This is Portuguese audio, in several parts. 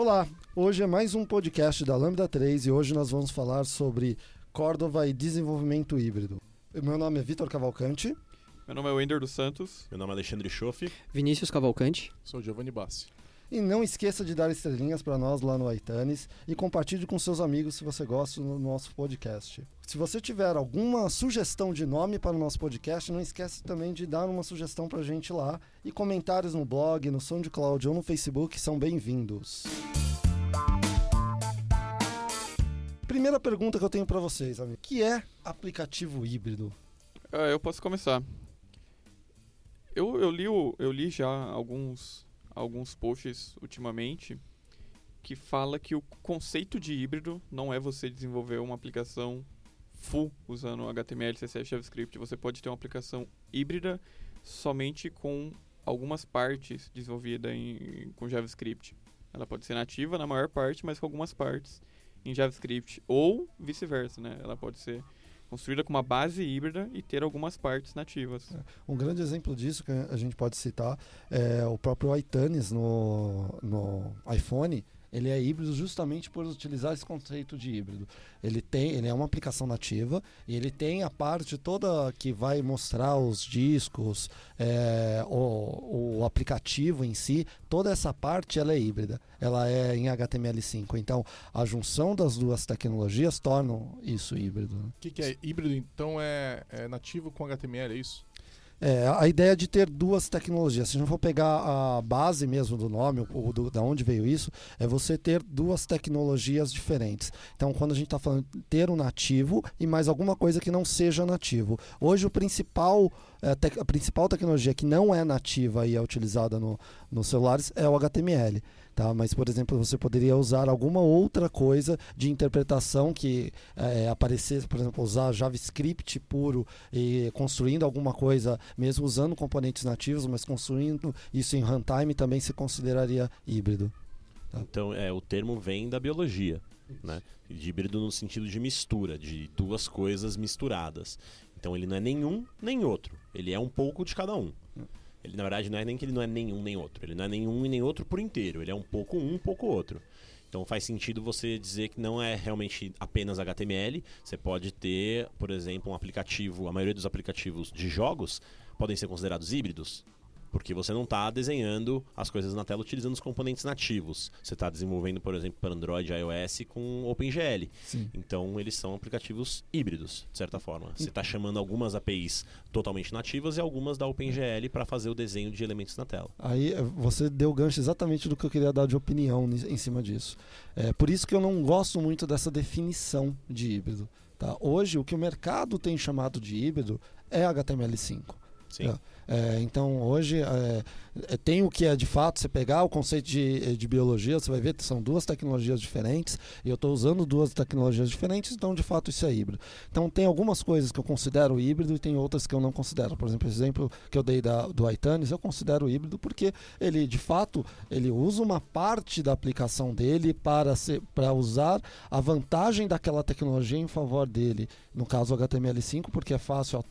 Olá, hoje é mais um podcast da Lambda 3 e hoje nós vamos falar sobre Cordova e desenvolvimento híbrido. Meu nome é Vitor Cavalcante. Meu nome é Wender dos Santos. Meu nome é Alexandre Schoff. Vinícius Cavalcante. Sou Giovanni Bassi. E não esqueça de dar estrelinhas para nós lá no Aitanes e compartilhe com seus amigos se você gosta do nosso podcast. Se você tiver alguma sugestão de nome para o nosso podcast, não esqueça também de dar uma sugestão para a gente lá e comentários no blog, no SoundCloud ou no Facebook são bem-vindos. Primeira pergunta que eu tenho para vocês, amigo. Que é aplicativo híbrido? Ah, eu posso começar. Eu, eu, li, eu li já alguns, alguns posts ultimamente que fala que o conceito de híbrido não é você desenvolver uma aplicação full usando HTML, CSS, JavaScript. Você pode ter uma aplicação híbrida somente com algumas partes desenvolvidas em, com JavaScript. Ela pode ser nativa na maior parte, mas com algumas partes em JavaScript. Ou vice-versa, né? Ela pode ser construída com uma base híbrida e ter algumas partes nativas. Um grande exemplo disso que a gente pode citar é o próprio iTunes no, no iPhone. Ele é híbrido justamente por utilizar esse conceito de híbrido. Ele tem, ele é uma aplicação nativa e ele tem a parte toda que vai mostrar os discos, é, o, o aplicativo em si. Toda essa parte ela é híbrida. Ela é em HTML5. Então a junção das duas tecnologias tornam isso híbrido. né? O que, que é híbrido? Então é, é nativo com HTML, é isso? É, a ideia de ter duas tecnologias. Se a gente for pegar a base mesmo do nome, ou do, da onde veio isso, é você ter duas tecnologias diferentes. Então, quando a gente está falando ter um nativo e mais alguma coisa que não seja nativo. Hoje, o principal, é, a principal tecnologia que não é nativa e é utilizada no, nos celulares é o HTML. Tá? Mas, por exemplo, você poderia usar alguma outra coisa de interpretação que é, aparecesse, por exemplo, usar JavaScript puro e construindo alguma coisa, mesmo usando componentes nativos, mas construindo isso em runtime também se consideraria híbrido. Então, é, o termo vem da biologia, né? De híbrido no sentido de mistura, de duas coisas misturadas. Então, ele não é nenhum nem outro. Ele é um pouco de cada um. Ele, na verdade, não é nem que ele não é nenhum nem outro. Ele não é nenhum e nem outro por inteiro. Ele é um pouco um, um pouco outro. Então faz sentido você dizer que não é realmente apenas HTML. Você pode ter, por exemplo, um aplicativo. A maioria dos aplicativos de jogos podem ser considerados híbridos. Porque você não está desenhando as coisas na tela utilizando os componentes nativos. Você está desenvolvendo, por exemplo, para Android e iOS com OpenGL. Sim. Então eles são aplicativos híbridos, de certa forma. Você está chamando algumas APIs totalmente nativas e algumas da OpenGL para fazer o desenho de elementos na tela. Aí eh, você deu gancho exatamente do que eu queria dar de opinião ni- em cima disso. É por isso que eu não gosto muito dessa definição de híbrido. Tá? Hoje, o que o mercado tem chamado de híbrido é HTML5. Sim. É. É, então hoje é, tem o que é de fato, você pegar o conceito de, de biologia, você vai ver que são duas tecnologias diferentes, e eu estou usando duas tecnologias diferentes, então de fato isso é híbrido. Então tem algumas coisas que eu considero híbrido e tem outras que eu não considero. Por exemplo, o exemplo que eu dei da, do iTunes, eu considero híbrido porque ele de fato ele usa uma parte da aplicação dele para, ser, para usar a vantagem daquela tecnologia em favor dele. No caso HTML5, porque é fácil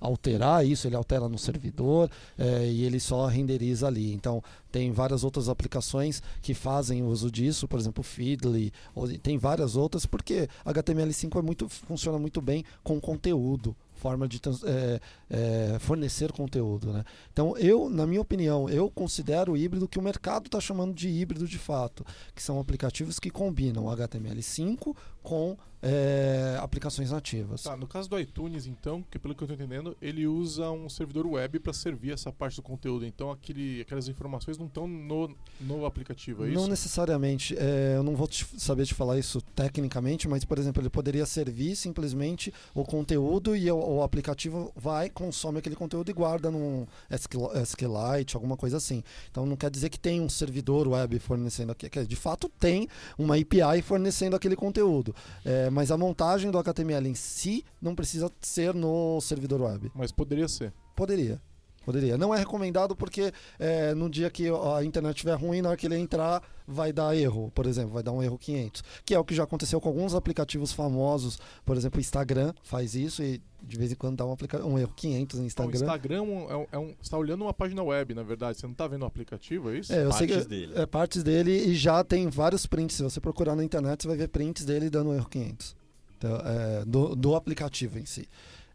alterar isso, ele altera no servidor é, e ele só renderiza ali. Então, tem várias outras aplicações que fazem uso disso, por exemplo, Feedly, ou, tem várias outras, porque HTML5 é muito, funciona muito bem com conteúdo, forma de é, é, fornecer conteúdo. Né? Então, eu, na minha opinião, eu considero o híbrido que o mercado está chamando de híbrido de fato, que são aplicativos que combinam HTML5 com é, aplicações nativas. Tá, no caso do iTunes, então, que pelo que eu tô entendendo, ele usa um servidor web para servir essa parte do conteúdo. Então aquele, aquelas informações não estão no, no aplicativo, é Não isso? necessariamente. é, eu não vou te- saber te falar isso tecnicamente, mas, por exemplo, ele poderia servir simplesmente o conteúdo e o, o aplicativo vai, consome aquele conteúdo e guarda num SQL SQLite, alguma coisa assim. Então não quer dizer que tem um servidor web fornecendo aqui. De fato, tem uma API fornecendo aquele conteúdo. É, mas a montagem do HTML em si não precisa ser no servidor web. Mas poderia ser. Poderia. Poderia. Não é recomendado porque é, no dia que a internet estiver ruim, na hora que ele entrar, vai dar erro, por exemplo, vai dar um erro 500. Que é o que já aconteceu com alguns aplicativos famosos. Por exemplo, o Instagram faz isso e de vez em quando dá um, um erro 500 no O Instagram. Instagram é um, é um- você está olhando uma página web, na verdade. Você não está vendo o aplicativo, é isso? É, eu sei Partes que dele. é partes dele e já tem vários prints. Se você procurar na internet, você vai ver prints dele dando erro 500. Então, é, do, do aplicativo em si.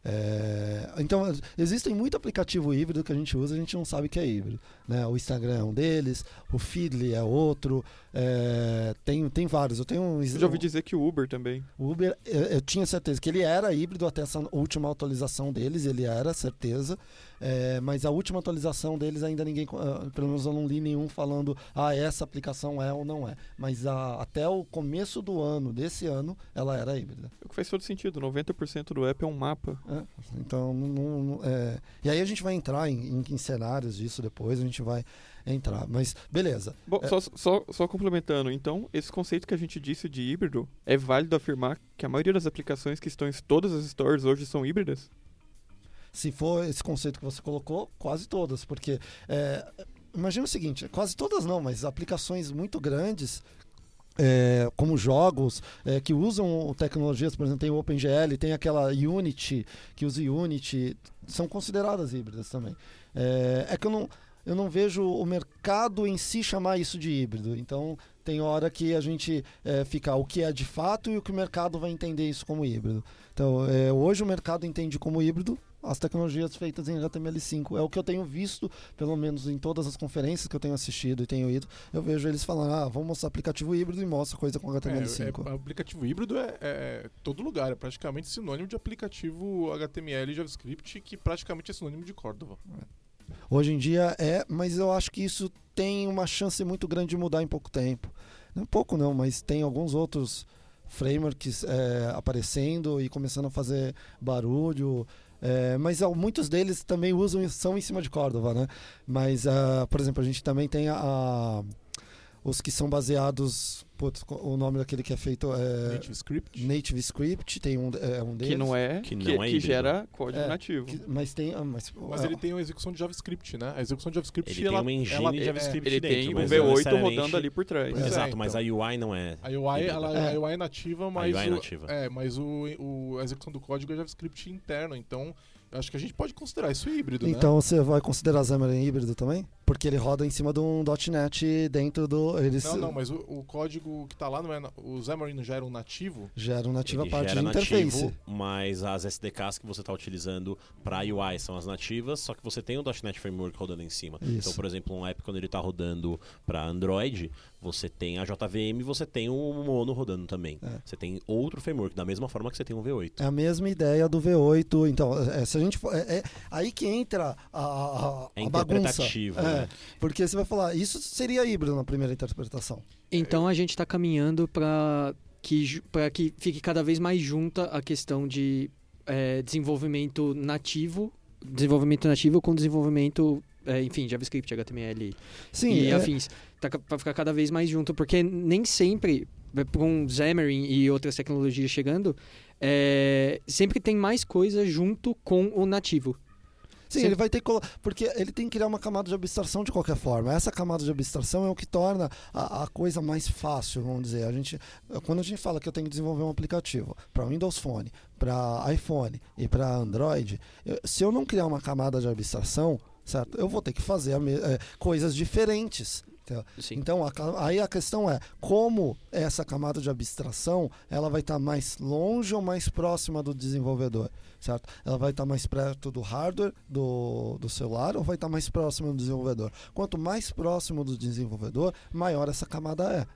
É, então, existem muito aplicativo híbrido que a gente usa, a gente não sabe que é híbrido. Né? O Instagram é um deles, o Feedly é outro, é, tem, tem vários. Eu tenho um, Eu já ouvi dizer que o Uber também. o Uber, eu, eu tinha certeza que ele era híbrido até essa última atualização deles, ele era, certeza. É, mas a última atualização deles ainda ninguém, ah, pelo menos eu não li nenhum falando, ah, essa aplicação é ou não é. Mas a- até o começo do ano, desse ano, ela era híbrida. O que faz todo sentido. 90% do app é um mapa. É, então, não- não- não- é, e aí a gente vai entrar em, em- em cenários disso depois, a gente vai entrar. Mas beleza. Bom, É. só, só, só complementando, então, esse conceito que a gente disse de híbrido, é válido afirmar que a maioria das aplicações que estão em todas as stores hoje são híbridas? Se for esse conceito que você colocou, quase todas, porque é, imagina o seguinte, quase todas não, mas aplicações muito grandes é, como jogos é, que usam tecnologias, por exemplo, tem o OpenGL, tem aquela Unity que usa Unity, são consideradas híbridas também. É, é que eu não, eu não vejo o mercado em si chamar isso de híbrido. Então tem hora que a gente é, fica o que é de fato e o que o mercado vai entender isso como híbrido. Então é, hoje o mercado entende como híbrido as tecnologias feitas em HTML5. É o que eu tenho visto, pelo menos em todas as conferências que eu tenho assistido e tenho ido. Eu vejo eles falando, ah, vamos mostrar aplicativo híbrido e mostra coisa com HTML5. É, é, aplicativo híbrido é, é todo lugar, é praticamente sinônimo de aplicativo HTML e JavaScript, que praticamente é sinônimo de Cordova. Hoje em dia é, mas eu acho que isso tem uma chance muito grande de mudar em pouco tempo. Não pouco não, mas tem alguns outros frameworks é, aparecendo e começando a fazer barulho. É, mas ó, muitos deles também usam são em cima de Cordova, né? Mas, ah, por exemplo, a gente também tem a, a- os que são baseados. Putz, o nome daquele que é feito é Native Script. Native Script, tem um, é um deles. Que não é, Que que, não é que gera código É, nativo. que- mas tem. ah, Mas, Mas ele tem uma execução de JavaScript, né? A execução de JavaScript Ele tem ela, uma engine ela- de é, JavaScript Ele dentro, tem o não V8 necessariamente- rodando ali por trás. Pois é, Exato, mas a então. UI não é. A UI, ela, É. a UI é nativa, mas, UI é o, nativa. É, mas o, o- a execução do código é JavaScript interno, então acho que a gente pode considerar isso híbrido, né? Então você vai considerar Xamarin híbrido também? Porque ele roda em cima de um .NET dentro do... Eles Não, não, mas o, o código que tá lá não é. na- O Xamarin não gera um nativo? geram nativa Ele parte de gera interface. nativo, mas as SDKs que você está utilizando para UI são as nativas, só que você tem o .NET Framework rodando em cima. Isso. Então, por exemplo, um app quando ele está rodando para Android, você tem a JVM e você tem o Mono rodando também. É. Você tem outro framework, da mesma forma que você tem o V8. É a mesma ideia do V8. Então, é, se a gente for, é, é aí que entra a, a, É a bagunça. interpretativo, É, né? Porque você vai falar, isso seria híbrido na primeira interpretação. Então a gente está caminhando para que, pra que fique cada vez mais junta a questão de é, desenvolvimento nativo, desenvolvimento nativo com desenvolvimento, é, enfim, JavaScript, HTML Sim, e é, afins. Tá, para ficar cada vez mais junto, porque nem sempre, um Xamarin e outras tecnologias chegando, é, sempre tem mais coisa junto com o nativo. Sim, Sim. ele vai ter que porque ele tem que criar uma camada de abstração de qualquer forma. Essa camada de abstração é o que torna a, a coisa mais fácil, vamos dizer. A gente, quando a gente fala que eu tenho que desenvolver um aplicativo para Windows Phone, para iPhone e para Android, eu- se eu não criar uma camada de abstração, certo? Eu vou ter que fazer me- eh, coisas diferentes. Entendeu? Sim. Então, a aí a questão é como essa camada de abstração ela vai estar mais longe ou mais próxima do desenvolvedor, certo? Ela vai estar mais perto do hardware do, do celular ou vai estar mais próxima do desenvolvedor? Quanto mais próximo do desenvolvedor, maior essa camada é.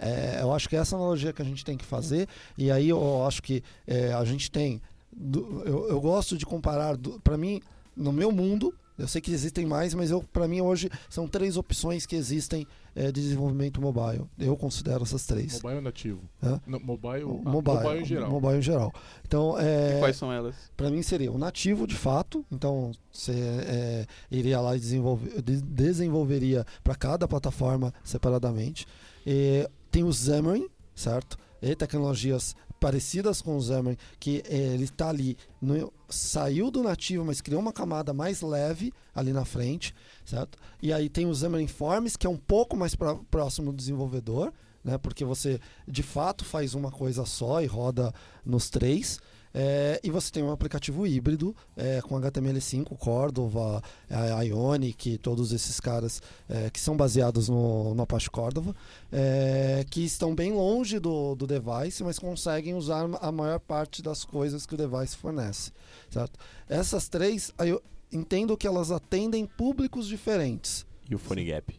É, eu acho que essa analogia que a gente tem que fazer, e aí eu acho que é, a gente tem. do- eu, eu gosto de comparar, para mim, no meu mundo, eu sei que existem mais, mas para mim hoje são três opções que existem é, de desenvolvimento mobile. Eu considero essas três. Mobile nativo. Mobile, ah, mobile, em geral. mobile em geral. Então, E é, quais são elas? para mim seria o nativo de fato. Então, você é, iria lá e desenvolve, de- desenvolveria para cada plataforma separadamente. E tem o Xamarin, certo? e tecnologias parecidas com o Xamarin, que eh, ele está ali, no- saiu do nativo, mas criou uma camada mais leve ali na frente, certo? E aí tem o Xamarin Forms, que é um pouco mais pra- próximo do desenvolvedor, né? Porque você de fato faz uma coisa só e roda nos três. É, e você tem um aplicativo híbrido é, com HTML5, Cordova, a Ionic, todos esses caras é, que são baseados no, no Apache Cordova, é, que estão bem longe do, do device, mas conseguem usar a maior parte das coisas que o device fornece. Certo? Essas três, eu entendo que elas atendem públicos diferentes. E o PhoneGap?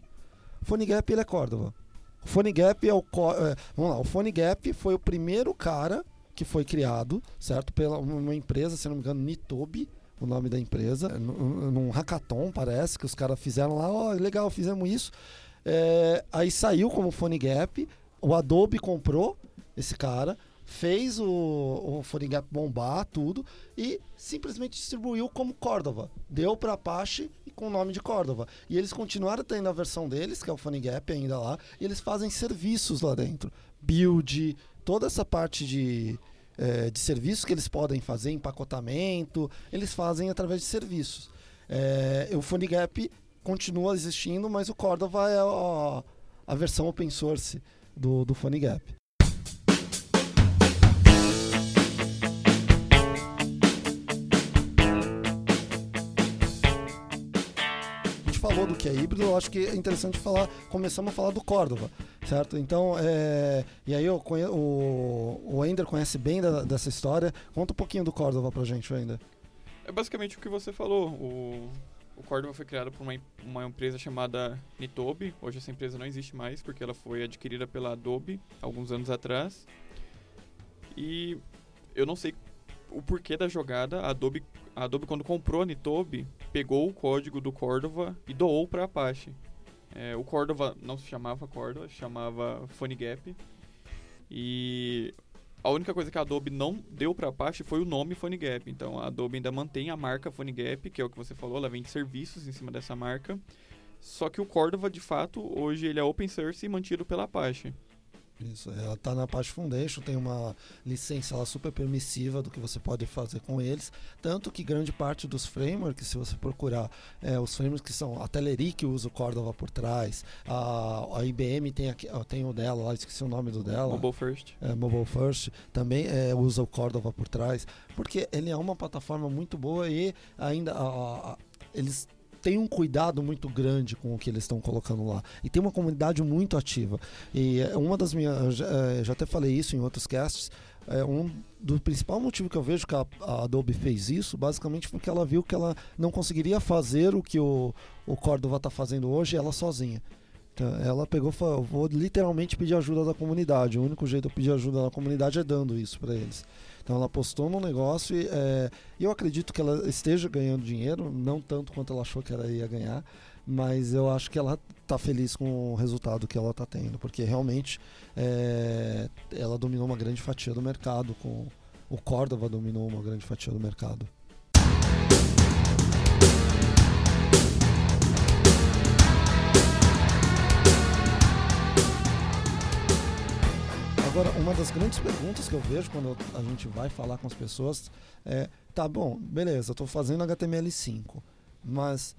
PhoneGap ele é Cordova. O PhoneGap é o é, vamos lá, o PhoneGap foi o primeiro cara que foi criado, certo? Pela uma empresa, se não me engano, Nitobi, o nome da empresa, num, num hackathon parece que os caras fizeram lá, ó, legal, fizemos isso. É, aí saiu como PhoneGap, o Adobe comprou esse cara, fez o, o PhoneGap bombar tudo e simplesmente distribuiu como Cordova. Deu para Apache com o nome de Cordova. E eles continuaram tendo a versão deles, que é o PhoneGap ainda lá, e eles fazem serviços lá dentro. Build, toda essa parte de, eh, de serviços que eles podem fazer, empacotamento, eles fazem através de serviços. Eh, o PhoneGap continua existindo, mas o Cordova é a, a versão open source do, do. Falou do que é híbrido, eu acho que é interessante falar, começamos a falar do Cordova, certo? Então, é, e aí eu o, o Ender conhece bem da- dessa história. Conta um pouquinho do Cordova pra gente, Ender. É basicamente o que você falou. O, o Cordova foi criado por uma, uma empresa chamada Nitobi. Hoje essa empresa não existe mais porque ela foi adquirida pela Adobe alguns anos atrás. E eu não sei o porquê da jogada. A Adobe, a Adobe quando comprou a Nitobi, pegou o código do Cordova e doou para Apache. É, o Cordova não se chamava Cordova, chamava PhoneGap. E a única coisa que a Adobe não deu para Apache foi o nome PhoneGap. Então a Adobe ainda mantém a marca PhoneGap, que é o que você falou, ela vende serviços em cima dessa marca. Só que o Cordova, de fato, hoje ele é open source e mantido pela Apache. Isso, ela tá na Apache Foundation, tem uma licença lá super permissiva do que você pode fazer com eles. Tanto que grande parte dos frameworks, se você procurar, é, os frameworks que são a Teleri que usa o Cordova por trás, a, a IBM tem, aqui, tem o dela lá, esqueci o nome do dela. Mobile First. é, Mobile First também é, usa o Cordova por trás, porque ele é uma plataforma muito boa e ainda a- a- eles têm um cuidado muito grande com o que eles estão colocando lá e tem uma comunidade muito ativa. E é, uma das minhas, eu já, até falei isso em outros casts. É um do principal motivo que eu vejo que a, a Adobe fez isso, basicamente porque ela viu que ela não conseguiria fazer o que o, o Cordova está fazendo hoje ela sozinha. Então, ela pegou e falou: "Eu vou literalmente pedir ajuda da comunidade. O único jeito de eu pedir ajuda da comunidade é dando isso para eles. Então ela apostou no negócio e é, eu acredito que ela esteja ganhando dinheiro, não tanto quanto ela achou que ela ia ganhar, mas eu acho que ela está feliz com o resultado que ela está tendo, porque realmente é, ela dominou uma grande fatia do mercado, com o Cordova dominou uma grande fatia do mercado. Agora, uma das grandes perguntas que eu vejo quando a gente vai falar com as pessoas é: tá bom, beleza, eu estou fazendo HTML5, mas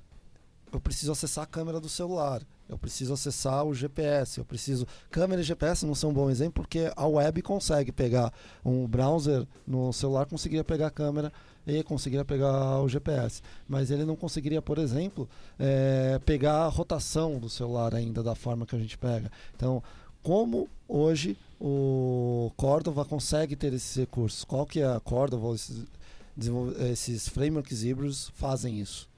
eu preciso acessar a câmera do celular, eu preciso acessar o GPS, eu preciso. Câmera e GPS não são um bom exemplo porque a web consegue pegar um browser no celular, conseguiria pegar a câmera e conseguiria pegar o GPS, mas ele não conseguiria, por exemplo, eh, pegar a rotação do celular ainda da forma que a gente pega. Então, como hoje o Cordova consegue ter esses recursos? Qual que é a Cordova, esses, esses frameworks híbridos fazem isso?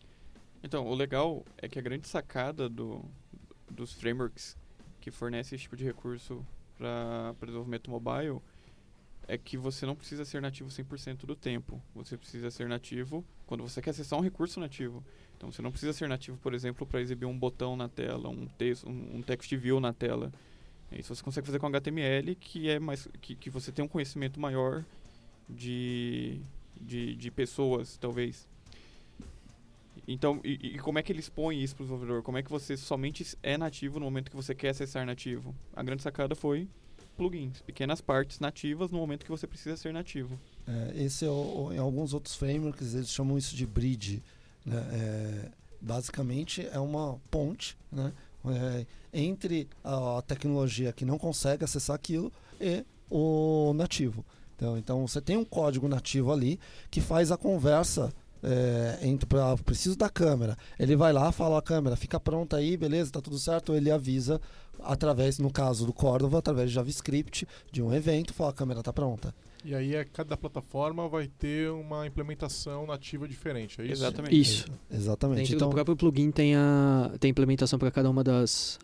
Então, o legal é que a grande sacada do, dos frameworks que fornecem esse tipo de recurso para desenvolvimento mobile é que você não precisa ser nativo 100% do tempo. Você precisa ser nativo quando você quer acessar um recurso nativo. Então, você não precisa ser nativo, por exemplo, para exibir um botão na tela, um texto, um text view na tela. Isso você consegue fazer com HTML, que é mais que, que você tem um conhecimento maior de, de, de pessoas, talvez. Então, e, e como é que ele expõe isso para o desenvolvedor? Como é que você somente é nativo no momento que você quer acessar nativo? A grande sacada foi plugins, pequenas partes nativas no momento que você precisa ser nativo. É, esse é o, em alguns outros frameworks eles chamam isso de bridge. né? É, basicamente é uma ponte né? É, entre a, tecnologia que não consegue acessar aquilo e o nativo. Então, então você tem um código nativo ali que faz a conversa é, entre pra, preciso da câmera. Ele vai lá, fala a câmera, fica pronta aí, beleza, tá tudo certo. Ele avisa através, no caso do Cordova, através de JavaScript, de um evento, fala a câmera tá pronta. E aí é, cada plataforma vai ter uma implementação nativa diferente, é isso? Exatamente. Isso. Exatamente. Dentro Então, do próprio plugin tem a tem implementação para cada uma das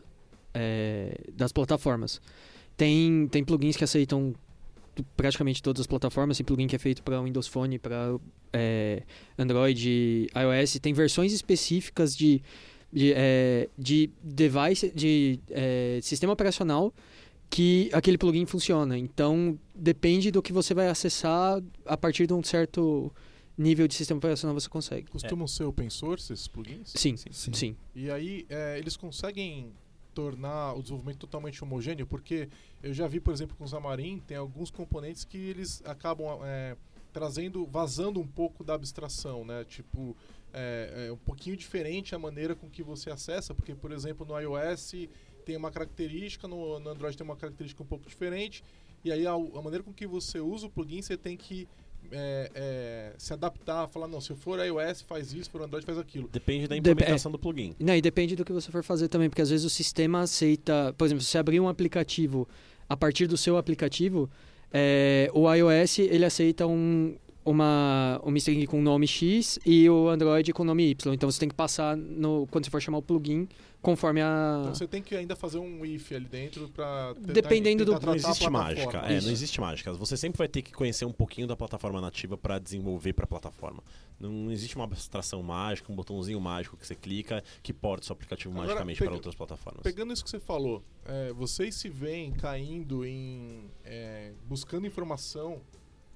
é, das plataformas. Tem tem plugins que aceitam praticamente todas as plataformas. Tem plugin que é feito para Windows Phone, para Android, iOS. Tem versões específicas de de, é, de device de é, sistema operacional que aquele plugin funciona. Então depende do que você vai acessar a partir de um certo nível de sistema operacional você consegue. Costumam ser open source esses plugins? Sim, Sim. sim. E aí é, eles conseguem tornar o desenvolvimento totalmente homogêneo, porque eu já vi, por exemplo, com o Xamarin, tem alguns componentes que eles acabam é, trazendo, vazando um pouco da abstração, né? Tipo, é, é um pouquinho diferente a maneira com que você acessa, porque, por exemplo, no iOS tem uma característica, no, no Android tem uma característica um pouco diferente, e aí a, a maneira com que você usa o plugin, você tem que é, é, se adaptar, falar, não, se for iOS faz isso, se for Android faz aquilo. Depende da Dep- implementação do plugin. Não, e depende do que você for fazer também, porque às vezes o sistema aceita. Por exemplo, se você abrir um aplicativo a partir do seu aplicativo, é, o iOS ele aceita um, uma, uma string com nome X e o Android com nome Y. Então você tem que passar no, quando você for chamar o plugin conforme a. Então você tem que ainda fazer um if ali dentro tentar- Dependendo do- tentar Não existe mágica. É, não existe mágica. Você sempre vai ter que conhecer um pouquinho da plataforma nativa para desenvolver para a plataforma. Não existe uma abstração mágica, um botãozinho mágico que você clica que porta o seu aplicativo Agora, magicamente para outras plataformas. Pegando isso que você falou, é, vocês se veem caindo em. é, buscando informação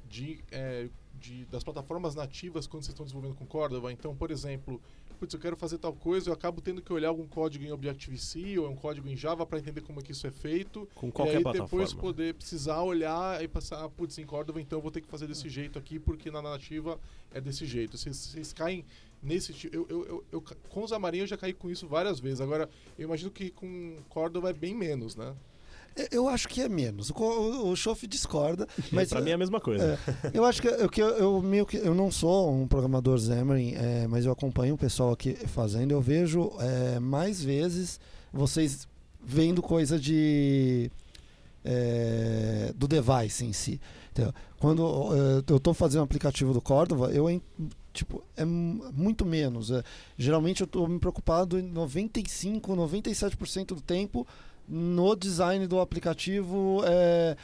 de, é, de- das plataformas nativas quando vocês estão desenvolvendo com Cordova. Então, por exemplo, putz, eu quero fazer tal coisa, eu acabo tendo que olhar algum código em Objective-C ou um código em Java para entender como é que isso é feito. Com e qualquer aí plataforma. depois poder precisar olhar e passar, putz, em Cordova, então eu vou ter que fazer desse jeito aqui, porque na nativa é desse jeito. Vocês, vocês caem nesse tipo. Eu, eu, eu, eu, com os amarinhos eu já caí com isso várias vezes. Agora, eu imagino que com Cordova é bem menos, né? Eu acho que é menos. O, o discorda, mas para mim é a mesma coisa. Eu acho que, eu, que eu, eu meio que eu não sou um programador Xamarin, é, mas eu acompanho o pessoal aqui fazendo. Eu vejo é, mais vezes vocês vendo coisa de é, do device em si. Entendeu? Quando é, eu estou fazendo um aplicativo do Cordova, eu tipo é mu- muito menos. é. geralmente eu estou me preocupado em 95, 97% do tempo no design do aplicativo. É,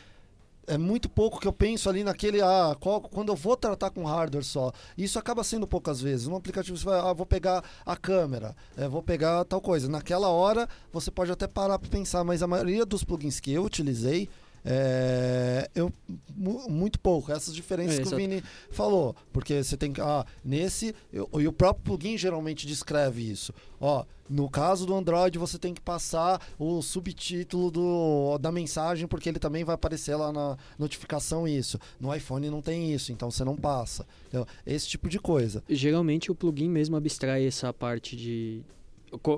é muito pouco que eu penso ali naquele. Ah, qual- quando eu vou tratar com hardware só. Isso acaba sendo poucas vezes. No aplicativo você vai, ah, vou pegar a câmera, é, vou pegar tal coisa. Naquela hora você pode até parar para pensar, mas a maioria dos plugins que eu utilizei. É, eu mu- muito pouco. Essas diferenças É, que o. Vini falou. Porque você tem que ah nesse eu- e o próprio plugin geralmente descreve isso. Ó no caso do Android você tem que passar o subtítulo do, da mensagem porque ele também vai aparecer lá na notificação isso. No iPhone não tem isso então você não passa. Então, esse tipo de coisa. Geralmente o plugin mesmo abstrai essa parte de,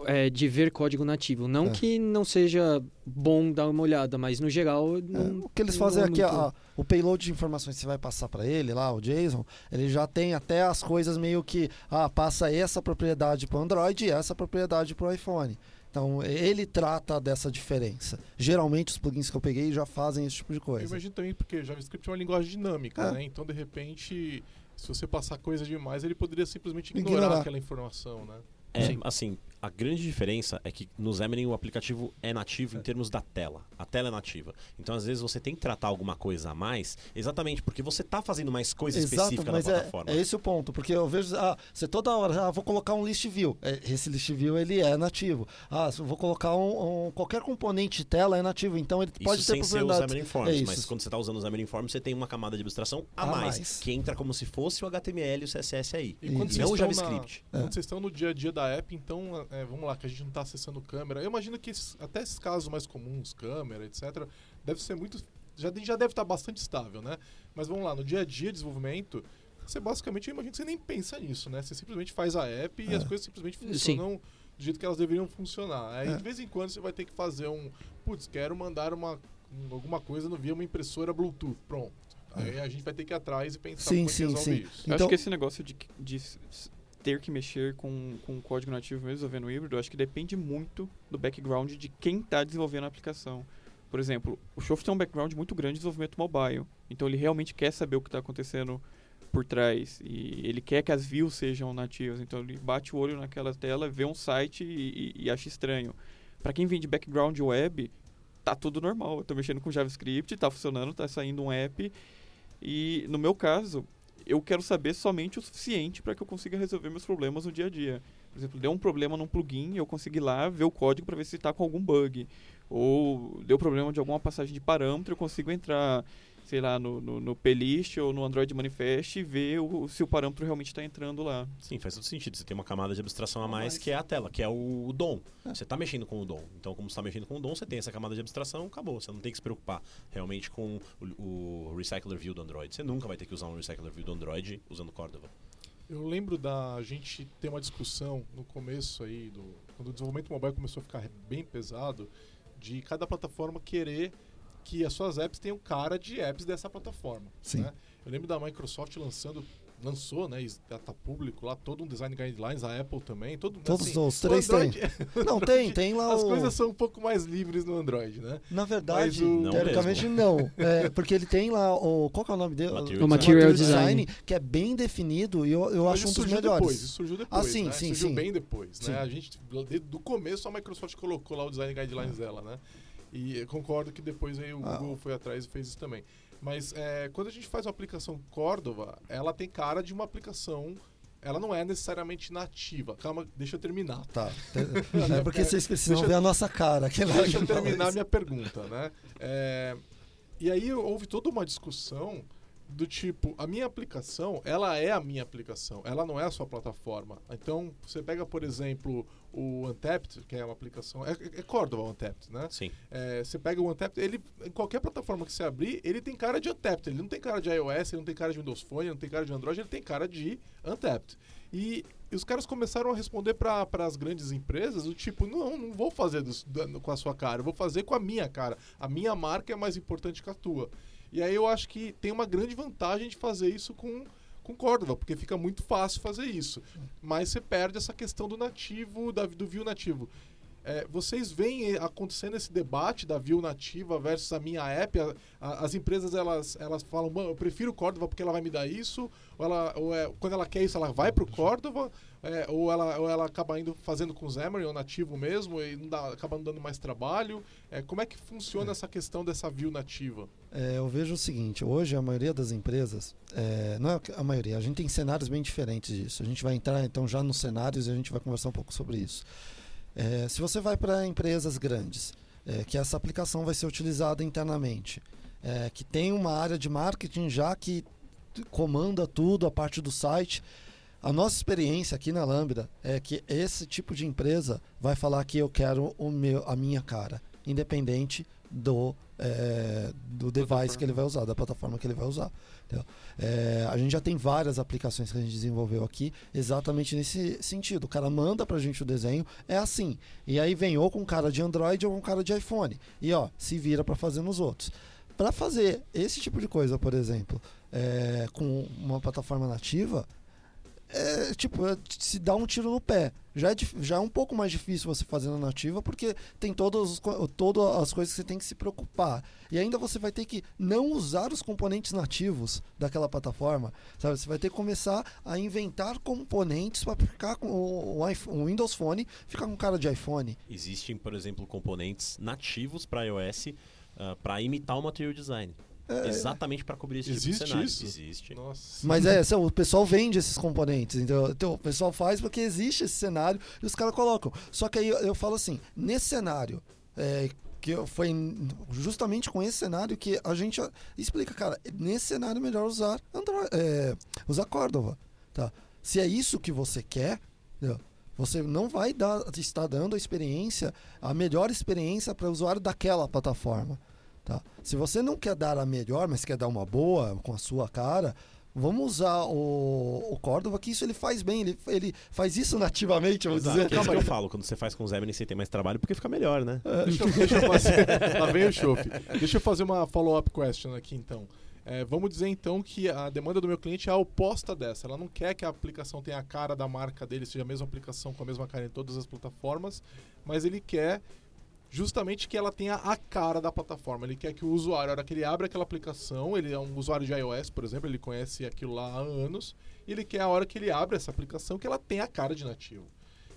é, de ver código nativo. Não É. que não seja bom dar uma olhada, mas no geral. É, Não, o que eles fazem é aqui, muito- a- o payload de informações que você vai passar para ele lá, o JSON, ele já tem até as coisas meio que, ah, passa essa propriedade para o Android e essa propriedade para o iPhone. Então, ele trata dessa diferença. Geralmente, os plugins que eu peguei já fazem esse tipo de Eu coisa. imagino também porque JavaScript é uma linguagem dinâmica, É. né? Então, de repente, se você passar coisa demais, ele poderia simplesmente ignorar, Ignorar. aquela informação, né? É, Sim. assim, a grande diferença é que no Xamarin o aplicativo é nativo em termos da tela. A tela é nativa. Então, às vezes, você tem que tratar alguma coisa a mais, exatamente porque você está fazendo mais coisa Exato, específica mas na é, plataforma. é esse o ponto, porque eu vejo, ah, você toda hora, ah, vou colocar um list view, É, esse list view ele é nativo. Ah, vou colocar um, um- qualquer componente de tela é nativo, então ele pode isso ter sem ser o propriedades. Xamarin Forms, É isso. mas quando você está usando o Xamarin Forms, você tem uma camada de abstração a, A mais, mais. que entra como se fosse o HTML e o CSS aí. E E não o JavaScript. Na, É. Quando vocês estão no dia a dia da app, então, é, vamos lá, que a gente não está acessando câmera. Eu imagino que esses- até esses casos mais comuns, câmera, etc., deve ser muito. Já, já deve estar bastante estável, né? Mas vamos lá, no dia a dia de desenvolvimento, você basicamente, eu imagino que você nem pensa nisso, né? Você simplesmente faz a app e É. as coisas simplesmente funcionam do jeito que elas deveriam funcionar. Aí É. de vez em quando você vai ter que fazer um. Putz, quero mandar uma, um- alguma coisa no- via uma impressora Bluetooth. Pronto. Aí a gente vai ter que ir atrás e pensar Sim, como é que sim, resolve sim. isso. Eu Então- acho que esse negócio de, de ter que mexer com, com código nativo mesmo desenvolvendo híbrido, acho que depende muito do background de quem está desenvolvendo a aplicação. Por exemplo, o Shof tem um background muito grande de desenvolvimento mobile. Então ele realmente quer saber o que está acontecendo por trás. E ele quer que as views sejam nativas. Então ele bate o olho naquela tela, vê um site e, e- e acha estranho. Para quem vem de background web, tá tudo normal. Eu tô mexendo com JavaScript, tá funcionando, tá saindo um app. E no meu caso, eu quero saber somente o suficiente para que eu consiga resolver meus problemas no dia a dia. Por exemplo, deu um problema num plugin, eu consigo ir lá ver o código para ver se está com algum bug. Ou deu problema de alguma passagem de parâmetro, eu consigo entrar, sei lá, no, no, no ou no Android Manifest e ver o, se o parâmetro realmente está entrando lá. Sim, faz todo sentido. Você tem uma camada de abstração a mais. que é a tela, que é o, o DOM. É. Você está mexendo com o DOM. Então, como você está mexendo com o DOM, você tem essa camada de abstração, acabou. Você não tem que se preocupar realmente com o, o Recycler View do Android. Você nunca vai ter que usar um Recycler View do Android usando Cordova. Eu lembro da gente ter uma discussão no começo aí, do, quando o desenvolvimento mobile começou a ficar bem pesado, de cada plataforma querer que as suas apps tenham cara de apps dessa plataforma. Sim. né? Eu lembro da Microsoft lançando, lançou, né, está público lá, todo um design guidelines, a Apple também, todo Todos assim, os três têm. Android- Não, tem, tem lá As o... coisas são um pouco mais livres no Android, né? Na verdade, o- Não teoricamente não. É, porque ele tem lá o. Qual que é o nome dele? Material O Material Design. que é bem definido e eu, eu Mas acho um dos surgiu melhores. Depois, isso surgiu depois, Ah, sim, né? sim, surgiu sim. bem depois, Sim. né? A gente, desde do começo, a Microsoft colocou lá o design guidelines dela, né? E concordo que depois aí o Ah. Google foi atrás e fez isso também. Mas é, quando a gente faz uma aplicação Cordova, ela tem cara de uma aplicação... Ela não é necessariamente nativa. Calma, deixa eu terminar. Tá. É porque vocês precisam Deixa ver a nossa cara. Que lá Deixa eu fala terminar isso. minha pergunta, né? É, e aí houve toda uma discussão do tipo, a minha aplicação, ela é a minha aplicação, ela não é a sua plataforma. Então, você pega, por exemplo, o Untapped, que é uma aplicação, é, é Cordova o Untapped, né? Sim. É, você pega o Untapped, ele, em qualquer plataforma que você abrir, ele tem cara de Untapped. Ele não tem cara de iOS, ele não tem cara de Windows Phone, ele não tem cara de Android, ele tem cara de Untapped. E, e os caras começaram a responder para as grandes empresas do tipo, não, não vou fazer dos- com a sua cara, eu vou fazer com a minha cara. A minha marca é mais importante que a tua. E aí eu acho que tem uma grande vantagem de fazer isso com com Cordova, porque fica muito fácil fazer isso. Mas você perde essa questão do nativo, da, do view nativo. É, vocês veem eh, acontecendo esse debate da view nativa versus a minha app? A- a- as empresas elas, elas falam, "Bom, eu prefiro Cordova porque ela vai me dar isso, ou, ela, ou é, quando ela quer isso, ela vai pro Cordova, é, ou, ela, ou ela acaba indo fazendo com Xamarin, ou nativo mesmo, e não dá, acaba não dando mais trabalho. É, como é que funciona essa questão dessa view nativa? É, eu vejo o seguinte, hoje a maioria das empresas, é, não é a maioria, a gente tem cenários bem diferentes disso. A gente vai entrar então já nos cenários e a gente vai conversar um pouco sobre isso. É, se você vai para empresas grandes, é, que essa aplicação vai ser utilizada internamente, é, que tem uma área de marketing já que comanda tudo, a parte do site. A nossa experiência aqui na Lambda é que esse tipo de empresa vai falar que eu quero o meu, a minha cara, independente do, é, do device que ele vai usar, da plataforma que ele vai usar. É, a gente já tem várias aplicações que a gente desenvolveu aqui exatamente nesse sentido. O cara manda pra gente o desenho, é assim. E aí vem ou com cara de Android ou com cara de iPhone. E ó, se vira para fazer nos outros. Para fazer esse tipo de coisa, por exemplo, é, com uma plataforma nativa, é, tipo, é, se dá um tiro no pé. Já é, já é um pouco mais difícil você fazer na nativa, porque tem co- todas as coisas que você tem que se preocupar. E ainda você vai ter que não usar os componentes nativos daquela plataforma. Sabe? Você vai ter que começar a inventar componentes para ficar com o, o Windows Phone, ficar com cara de iPhone. Existem, por exemplo, componentes nativos para iOS para imitar o Material Design. Exatamente para cobrir esse Existe tipo de cenário. isso? Existe. Nossa. Mas é, assim, o pessoal vende esses componentes, entendeu? Então, o pessoal faz porque existe esse cenário e os caras colocam. Só que aí eu, eu falo assim, nesse cenário, é, que foi justamente com esse cenário que a gente explica, cara, nesse cenário é melhor usar Android, é, usar Cordova, tá? Se é isso que você quer, entendeu? você não vai dar, estar dando a experiência, a melhor experiência para o usuário daquela plataforma. Tá? Se você não quer dar a melhor, mas quer dar uma boa com a sua cara, vamos usar o, o Cordova, que isso ele faz bem, ele, ele faz isso nativamente, vamos Exato, dizer. que é isso que eu falo, quando você faz com os Xamarin, você tem mais trabalho, porque fica melhor, né? Deixa, eu- deixa eu fazer. Lá vem o chofe. Deixa eu fazer uma follow-up question aqui então. É, vamos dizer então que a demanda do meu cliente é a oposta dessa. Ela não quer que a aplicação tenha a cara da marca dele, seja a mesma aplicação com a mesma cara em todas as plataformas, mas ele quer justamente que ela tenha a cara da plataforma. Ele quer que o usuário, na hora que ele abre aquela aplicação, ele é um usuário de iOS, por exemplo, ele conhece aquilo lá há anos, e ele quer a hora que ele abre essa aplicação que ela tenha a cara de nativo.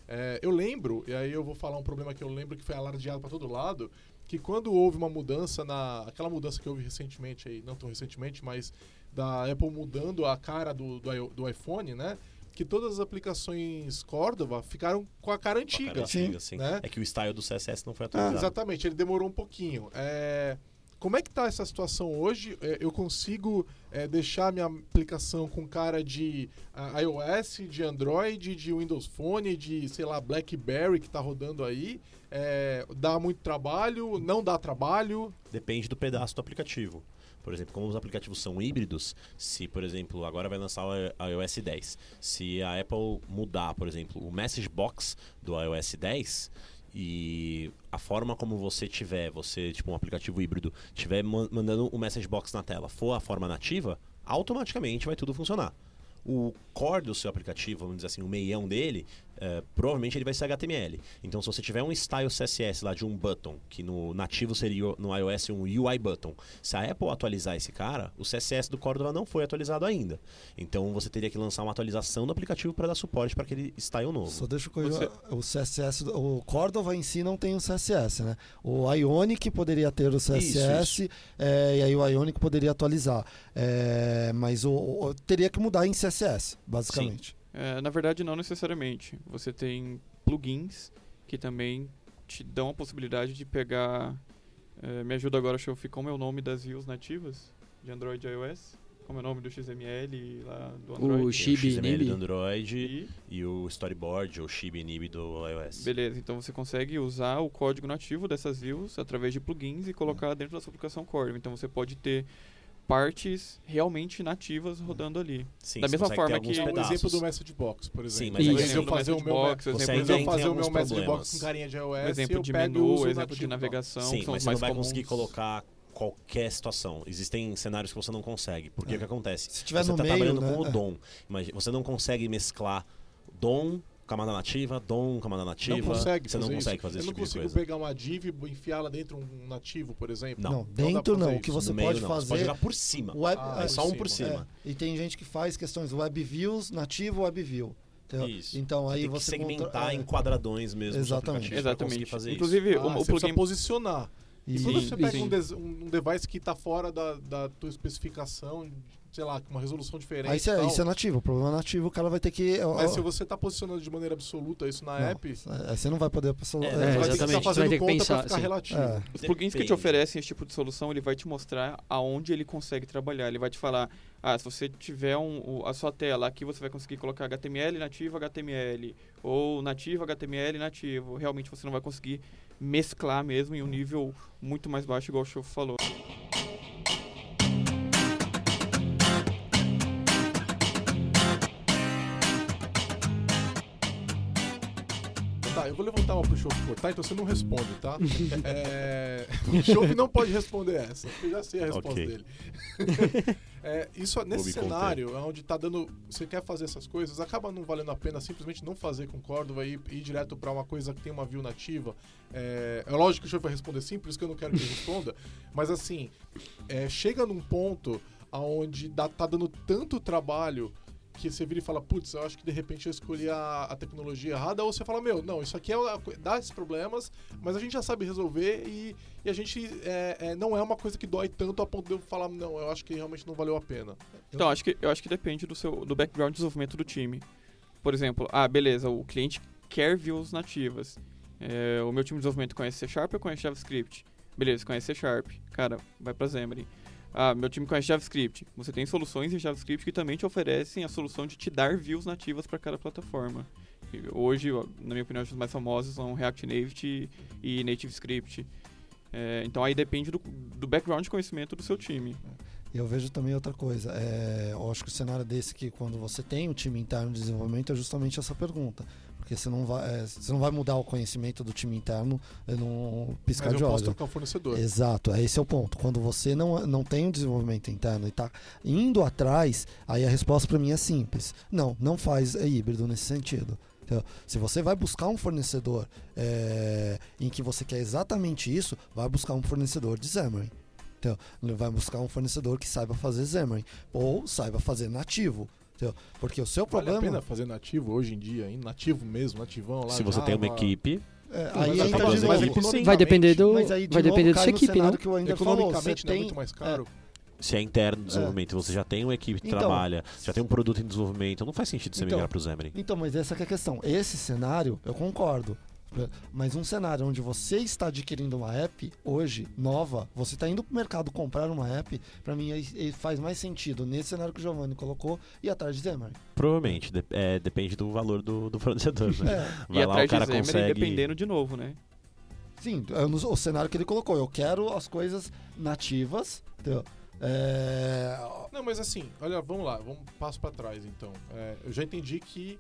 É, eu lembro, e aí eu vou falar um problema que eu lembro que foi alardeado para todo lado, que quando houve uma mudança na aquela mudança que houve recentemente aí, não tão recentemente, mas da Apple mudando a cara do, do, do iPhone, né? Que todas as aplicações Cordova ficaram com a cara Com a cara antiga. antiga, sim. né? É que o style do CSS não foi Ah, atualizado. Exatamente, ele demorou um pouquinho. É, como é que tá essa situação hoje? É, eu consigo é, deixar minha aplicação com cara de ah, iOS, de Android, de Windows Phone, de, sei lá, BlackBerry que tá rodando aí? É, dá muito trabalho? Não dá trabalho? Depende do pedaço do aplicativo. Por exemplo, como os aplicativos são híbridos, se, por exemplo, agora vai lançar o iOS 10. Se a Apple mudar, por exemplo, o Message Box do iOS 10 e a forma como você tiver, você, tipo, um aplicativo híbrido, tiver ma- mandando o Message Box na tela, for a forma nativa, automaticamente vai tudo funcionar. O core do seu aplicativo, vamos dizer assim, o meião dele, eh, provavelmente ele vai ser HTML. Então, se você tiver um style CSS lá de um button, que no nativo seria no iOS um UI button, se a Apple atualizar esse cara, o CSS do Cordova não foi atualizado ainda. Então, você teria que lançar uma atualização do aplicativo para dar suporte para aquele style novo. Só deixa eu corrigir. Você- O CSS, o Cordova em si não tem o CSS, né? O Ionic poderia ter o CSS, é, e aí o Ionic poderia atualizar. É, mas o, o- teria que mudar em CSS, basicamente. É, na verdade, não necessariamente. Você tem plugins que também te dão a possibilidade de pegar. é, me ajuda agora, Shofi, como é o nome das views nativas de Android e iOS? Como é o nome do XML lá do Android? O Tem Chibi, XML do Android E, e o Storyboard, ou Chibi e Nib do iOS. beleza, então você consegue usar o código nativo dessas views através de plugins e colocar dentro da sua aplicação Core. Então você pode ter partes realmente nativas rodando ali. Sim, da mesma forma que- O pedaços. exemplo do Message Box, por exemplo. Sim, mas Isso. Eu do fazer o Message meu, Box, Você exemplo, eu fazer o meu Message Box com carinha de iOS, o exemplo de menu, o exemplo de navegação, Sim, que são mas os você não mais vai comuns. conseguir colocar qualquer situação. Existem cenários que você não consegue. Por que É. que acontece? Se tiver você no está trabalhando né? com o. DOM. Imagina, você não consegue mesclar DOM, camada nativa, DOM, camada nativa. Não consegue você não fazer consegue isso. fazer Eu esse não tipo de consigo coisa. pegar uma div e enfiá-la dentro de um nativo, por exemplo. Não. Não, dentro não. O isso. que você pode não. fazer. Você pode jogar por cima. Web, Ah, é por só um por cima. É, e tem gente que faz questões web views, nativo web view. Entendeu? Isso. Então Você aí tem que você segmentar contra- em é, quadradões mesmo. Exatamente. Exatamente. fazer isso. Inclusive, Ah, o, o você plugin precisa posicionar. E, E, quando você pega um, um device que está fora da, da tua especificação, sei lá, com uma resolução diferente aí isso é, isso é nativo. O problema é nativo, o cara vai ter que. ó, mas se você está posicionando de maneira absoluta isso na não, app, aí você não vai poder. Passar, É, é, você é, vai ter que exatamente, estar você vai ter que conta pensar, para ficar sim. relativo. é. Os plugins que te oferecem esse tipo de solução, ele vai te mostrar aonde ele consegue trabalhar. Ele vai te falar, ah, se você tiver um, o- a sua tela, aqui você vai conseguir colocar HTML nativo HTML, ou nativo HTML nativo. Realmente você não vai conseguir mesclar mesmo em um nível muito mais baixo, igual o Show falou. Tá, eu vou levantar uma pro Chopp cortar, então você não responde, tá? é... O Chopp não pode responder essa, eu já sei a resposta Ok. dele. É, isso, nesse me conter. cenário, onde tá dando. Você quer fazer essas coisas, acaba não valendo a pena simplesmente não fazer com Cordova e ir direto pra uma coisa que tem uma view nativa. É, é lógico que o Chopp vai responder sim, por isso que eu não quero que ele responda. Mas assim, é, chega num ponto onde dá, tá dando tanto trabalho que você vira e fala, putz, eu acho que de repente eu escolhi a, a tecnologia errada, ou você fala, meu, não, isso aqui é dá esses problemas, mas a gente já sabe resolver e, e a gente é, é, não é uma coisa que dói tanto a ponto de eu falar, não, eu acho que realmente não valeu a pena. Então, acho que, eu acho que depende do seu do background de desenvolvimento do time. Por exemplo, ah, beleza, o cliente quer views nativas. É, o meu time de desenvolvimento conhece C Sharp ou conhece JavaScript? Beleza, conhece C Sharp. Cara, vai pra Xamarin. Ah, meu time conhece JavaScript. Você tem soluções em JavaScript que também te oferecem a solução de te dar views nativas para cada plataforma. E Hoje, na minha opinião, os mais famosos são React Native e NativeScript. É, então aí depende do, do background de conhecimento do seu time. E eu vejo também outra coisa. É, eu acho que o cenário desse que quando você tem um time interno de desenvolvimento é justamente essa pergunta. Porque você não vai, é, você não vai mudar o conhecimento do time interno é, num piscar Mas de eu posso trocar o fornecedor. Exato, esse é o ponto. Quando você não, não tem um desenvolvimento interno e está indo atrás, aí a resposta para mim é simples. Não, não faz é híbrido nesse sentido. Entendeu? Se você vai buscar um fornecedor é, em que você quer exatamente isso, vai buscar um fornecedor de Xamarin. Entendeu? Vai buscar um fornecedor que saiba fazer Xamarin ou saiba fazer nativo. Entendeu? Porque o seu Vale a problema. pena fazer nativo hoje em dia, hein? nativo mesmo, nativão lá. Se você tem uma equipe, É, aí de novo. economicamente. Vai depender do. Mas aí, de vai novo, depender da sua equipe, não? que o Ender falou. Você Economicamente não é tem, muito mais caro. se é interno desenvolvimento, você já tem uma equipe que Então- trabalha, já tem um produto em desenvolvimento, não faz sentido você Então- migrar para o Xamarin. Então, mas essa que é a questão. Esse cenário, eu concordo. Mas um cenário onde você está adquirindo uma app hoje, nova, você está indo para o mercado comprar uma app, para mim faz mais sentido nesse cenário que o Giovanni colocou e atrás de Xamarin. Provavelmente, de- é, depende do valor do, do fornecedor. Né? É, e Vai lá, atrás o cara de Xamarin, consegue. dependendo de novo, né? sim, é no- o cenário que ele colocou. Eu quero as coisas nativas, entendeu? É, Não, mas assim, olha, vamos lá, vamos um passo pra trás então. É, eu já entendi que.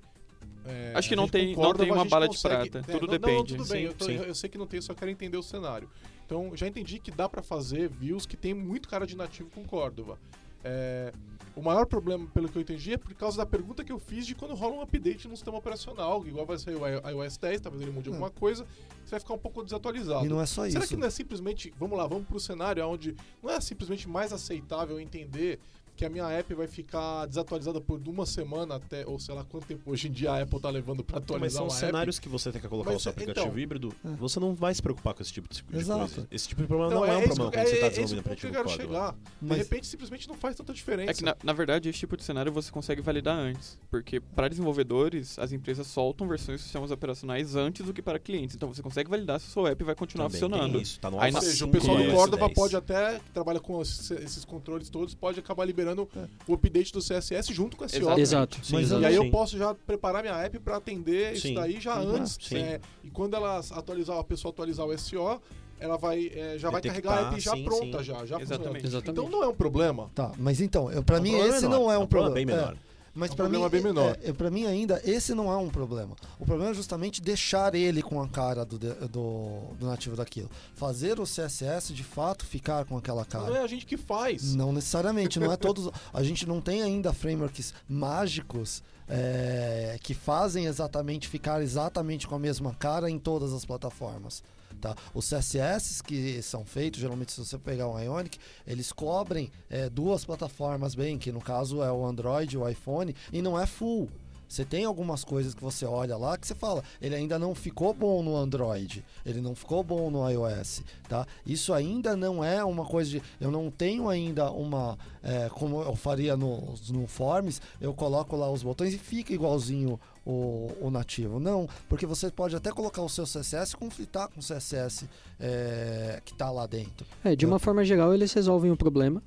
É, Acho que não tem- não concorda, tem mas a uma bala de consegue- prata, é, tudo não, depende. Não, tudo bem, Sim, eu, tô- eu sei que não tem, só quero entender o cenário. Então, já entendi que dá pra fazer views que tem muito cara de nativo com Córdoba. É, o maior problema, pelo que eu entendi, é por causa da pergunta que eu fiz de quando rola um update no sistema operacional. Igual vai sair o iOS 10, talvez ele mude Hum. alguma coisa, você vai ficar um pouco desatualizado. e não é só Será isso. que não é simplesmente, vamos lá, vamos pro cenário onde não é simplesmente mais aceitável entender que a minha app vai ficar desatualizada por uma semana até, ou sei lá quanto tempo hoje em dia a Apple tá levando pra Mas atualizar são uma cenários que você tem que colocar Mas, o seu aplicativo então- híbrido, É. você não vai se preocupar com esse tipo de, de Exato. coisa. Esse tipo de problema app? não, é um esse- problema quando você está é esse desenvolvendo o ponto que eu aplicativo quero chegar. Mas- De repente simplesmente não faz tanta diferença. É que, na, na verdade, esse tipo de cenário você consegue validar antes. Porque para desenvolvedores, as empresas soltam versões de sistemas operacionais antes do que para clientes. Então você consegue validar se o seu app vai continuar Também funcionando. tem isso, tá no Aí Ou seja, o 5 pessoal do Córdoba 10. pode até, que trabalha com esses, esses controles todos, pode acabar liberando É. o update do CSS junto com esse Exato. Exato. Sim, Mas E aí eu posso já preparar minha app para atender isso Sim. daí já Uhum. antes. Sim. é, e quando ela atualizar, a pessoa atualizar o SEO, ela vai, é, já vai Detectar, carregar a app já sim, pronta, sim. já, já Exatamente. Exatamente. Então não é um problema. Tá, mas então, pra É um mim esse menor, não é é um um problema problema. bem É. Mas É um pra mim, bem menor. É, é, pra mim ainda, esse não é um problema. O problema é justamente deixar ele com a cara do, do, do nativo daquilo. Fazer o CSS de fato ficar com aquela Não é cara. a gente que faz. Não necessariamente, não é todos. A gente não tem ainda frameworks mágicos é, que fazem exatamente ficar exatamente com a mesma cara em todas as plataformas. Tá? Os CSS que são feitos, geralmente se você pegar um Ionic, eles cobrem é, duas plataformas bem, que no caso é o Android e o iPhone, e não é full. Você tem algumas coisas que você olha lá que você fala, ele ainda não ficou bom no Android, ele não ficou bom no iOS, tá? Isso ainda não é uma coisa de, eu não tenho ainda uma, é, como eu faria no, no Forms, eu coloco lá os botões e fica igualzinho o, o nativo. Não, porque você pode até colocar o seu CSS e conflitar com o CSS é, que está lá dentro. É, de uma forma geral, eles resolvem o problema.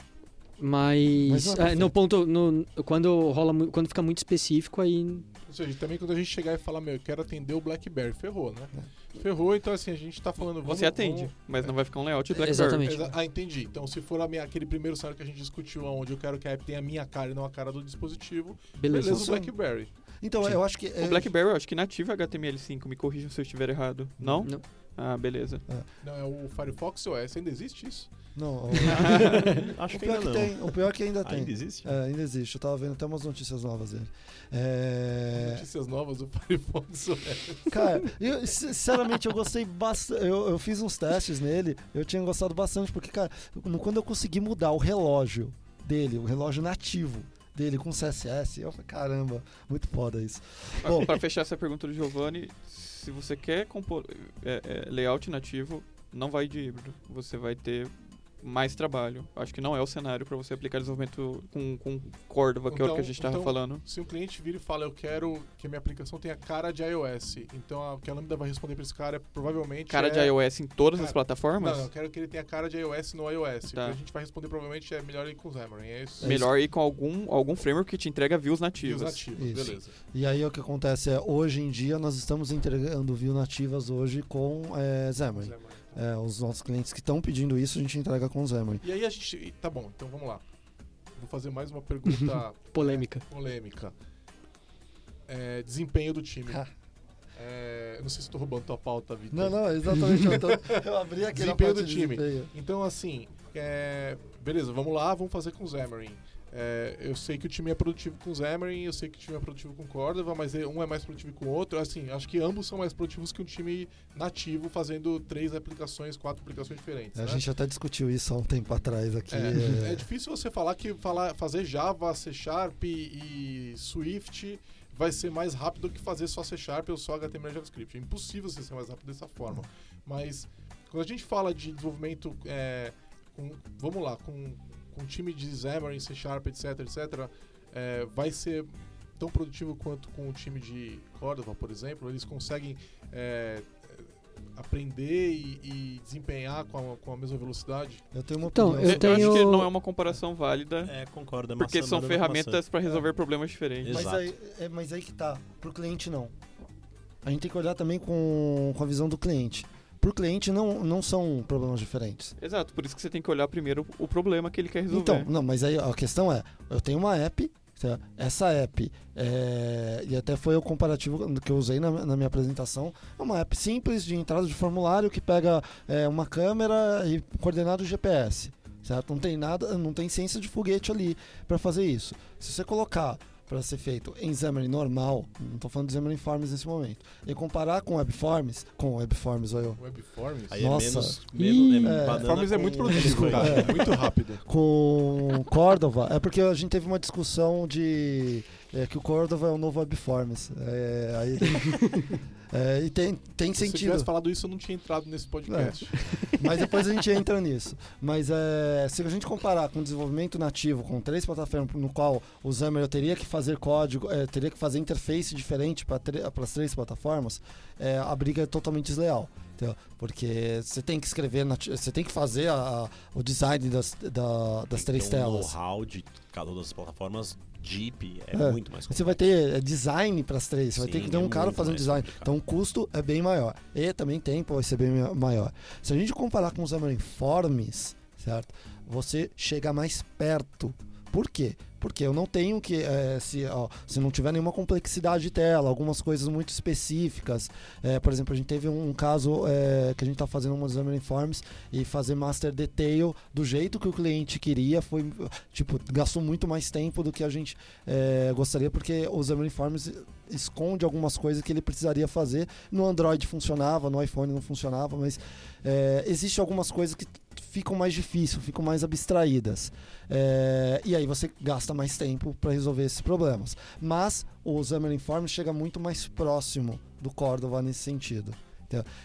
Mas, Mas não é é, no ponto. No, quando rola quando fica muito específico, aí. Ou seja, também quando a gente chegar e falar, meu, eu quero atender o BlackBerry, ferrou, né? Ferrou, então assim, a gente tá falando... Você atende, vamos- mas não vai ficar um layout de BlackBerry. Exatamente. Exa- Ah, entendi. Então, se for a minha- aquele primeiro cenário que a gente discutiu, onde eu quero que a app tenha a minha cara e não a cara do dispositivo, Beleza. beleza, o. BlackBerry. Então, Sim. eu acho que. O BlackBerry, eu acho que nativo é HTML5. Me corrijam se eu estiver errado. Não? Não. Ah, beleza. Não, é o Firefox OS, ainda existe isso? Não, o, Acho o que pior ainda que não. tem. O pior que ainda tem. Ainda existe? É, ainda existe. Eu tava vendo até umas notícias novas dele. É... Notícias novas do Firefox OS. Cara, eu, sinceramente eu gostei bastante. Eu, eu fiz uns testes nele, eu tinha gostado bastante, porque, cara, no- quando eu consegui mudar o relógio dele, o relógio nativo dele com CSS, eu falei, caramba, muito foda isso. Bom, Para fechar essa pergunta do Giovanni, se você quer compor é, é, layout nativo, não vai de híbrido. Você vai ter mais trabalho. Acho que não é o cenário para você aplicar desenvolvimento com, com Cordova, que é o que a Então- gente estava então- falando. Se um cliente vira e fala, eu quero que a minha aplicação tenha cara de iOS, então a- o que a Lambda vai responder pra esse cara é provavelmente. Cara é... de iOS em todas Cara, as plataformas, Não, eu quero que ele tenha cara de iOS no iOS. O que Tá. a gente vai responder provavelmente é melhor ir com o Xamarin. É isso. melhor ir com algum, algum framework que te entrega views nativos. nativos, Isso. beleza. e aí o que acontece é, hoje em dia nós estamos entregando view nativas hoje com é, Xamarin. Xamarin. É, os nossos clientes que estão pedindo isso, a gente entrega com o Xamarin. E aí a gente. Tá bom, então vamos lá. Vou fazer mais uma pergunta Polêmica. polêmica. É, desempenho do time. É, não sei se estou roubando tua pauta, Vitor. Não, não, exatamente. Eu, tô, eu abri aqui Desempenho parte do de time. desempenho. Então, assim, é, beleza, vamos lá, vamos fazer com o Xamarin. É, eu sei que o time é produtivo com o Xamarin, eu sei que o time é produtivo com Cordova, mas é- um é mais produtivo que o outro. Assim, acho que ambos são mais produtivos que um time nativo fazendo três aplicações, quatro aplicações diferentes. A né? gente até discutiu isso há um tempo atrás aqui. É, é. é difícil você falar que falar, fazer Java, C Sharp e Swift vai ser mais rápido que fazer só C Sharp ou só HTML e JavaScript. É impossível você ser mais rápido dessa forma. Mas quando a gente fala de desenvolvimento, é, com- vamos lá, com, com um time de Xamarin, C Sharp, etc, etc, é, vai ser tão produtivo quanto com o time de Cordova, por exemplo. Eles conseguem é, aprender e, e desempenhar com a, com a mesma velocidade. Eu tenho uma Então, opinião. eu Eu, tenho- acho que não é uma comparação válida, É, concordo. É porque são ferramentas para resolver problemas diferentes. Mas aí, é, mas aí que tá. Pro cliente não. A gente tem que olhar também com, com a visão do cliente. Pro cliente não, não são problemas diferentes. Exato, por isso que você tem que olhar primeiro o problema que ele quer resolver. Então, não, mas aí a questão é, eu tenho uma app, tá? essa app, é, e até foi o comparativo que eu usei na, na minha apresentação, é uma app simples de entrada de formulário que pega é, uma câmera e coordenado GPS, certo? Não tem nada, não tem ciência de foguete ali para fazer isso. Se você colocar para ser feito em Xamarin normal, não estou falando de Xamarin Forms nesse momento, e comparar com Webforms, com Webforms, olha eu, Webforms? Aí Nossa. é menos. Menos é, banana Forms é com muito produtivo, cara. É. É muito rápido. com Cordova é porque a gente teve uma discussão de é, que o Cordova é o novo Webforms. É, aí, é, e tem, tem Se sentido, tivesse falado isso, eu não tinha entrado nesse podcast. mas depois a gente entra nisso. Mas é, se a gente comparar com o desenvolvimento nativo, com três plataformas no qual o Xamarin teria que fazer código, é, teria que fazer interface diferente para as três plataformas, é, a briga é totalmente desleal. entendeu? Porque você tem que escrever, você tem que fazer a- a- o design das, da- das Tem três um telas. know-how de cada uma das plataformas Jeep é, É. muito mais Você vai ter é, design para as três, você vai ter Sim, que ter um é cara muito fazendo design. complicado. Então o custo é bem maior. E também tempo vai ser bem ma- maior. Se a gente comparar com os Xamarin Forms, certo? Você chega mais perto. Por quê? Porque eu não tenho que, eh, se, ó, se não tiver nenhuma complexidade de tela, algumas coisas muito específicas. eh, por exemplo, a gente teve um, caso eh, que a gente está fazendo um Xamarin Forms e fazer master detail do jeito que o cliente queria foi, tipo, gastou muito mais tempo do que a gente eh, gostaria, porque o Xamarin Forms esconde algumas coisas que ele precisaria fazer. No Android funcionava, no iPhone não funcionava, mas é, existe algumas coisas que ficam mais difíceis, ficam mais abstraídas. É, e aí você gasta mais tempo para resolver esses problemas. Mas o Xamarin Forms chega muito mais próximo do Cordova nesse sentido.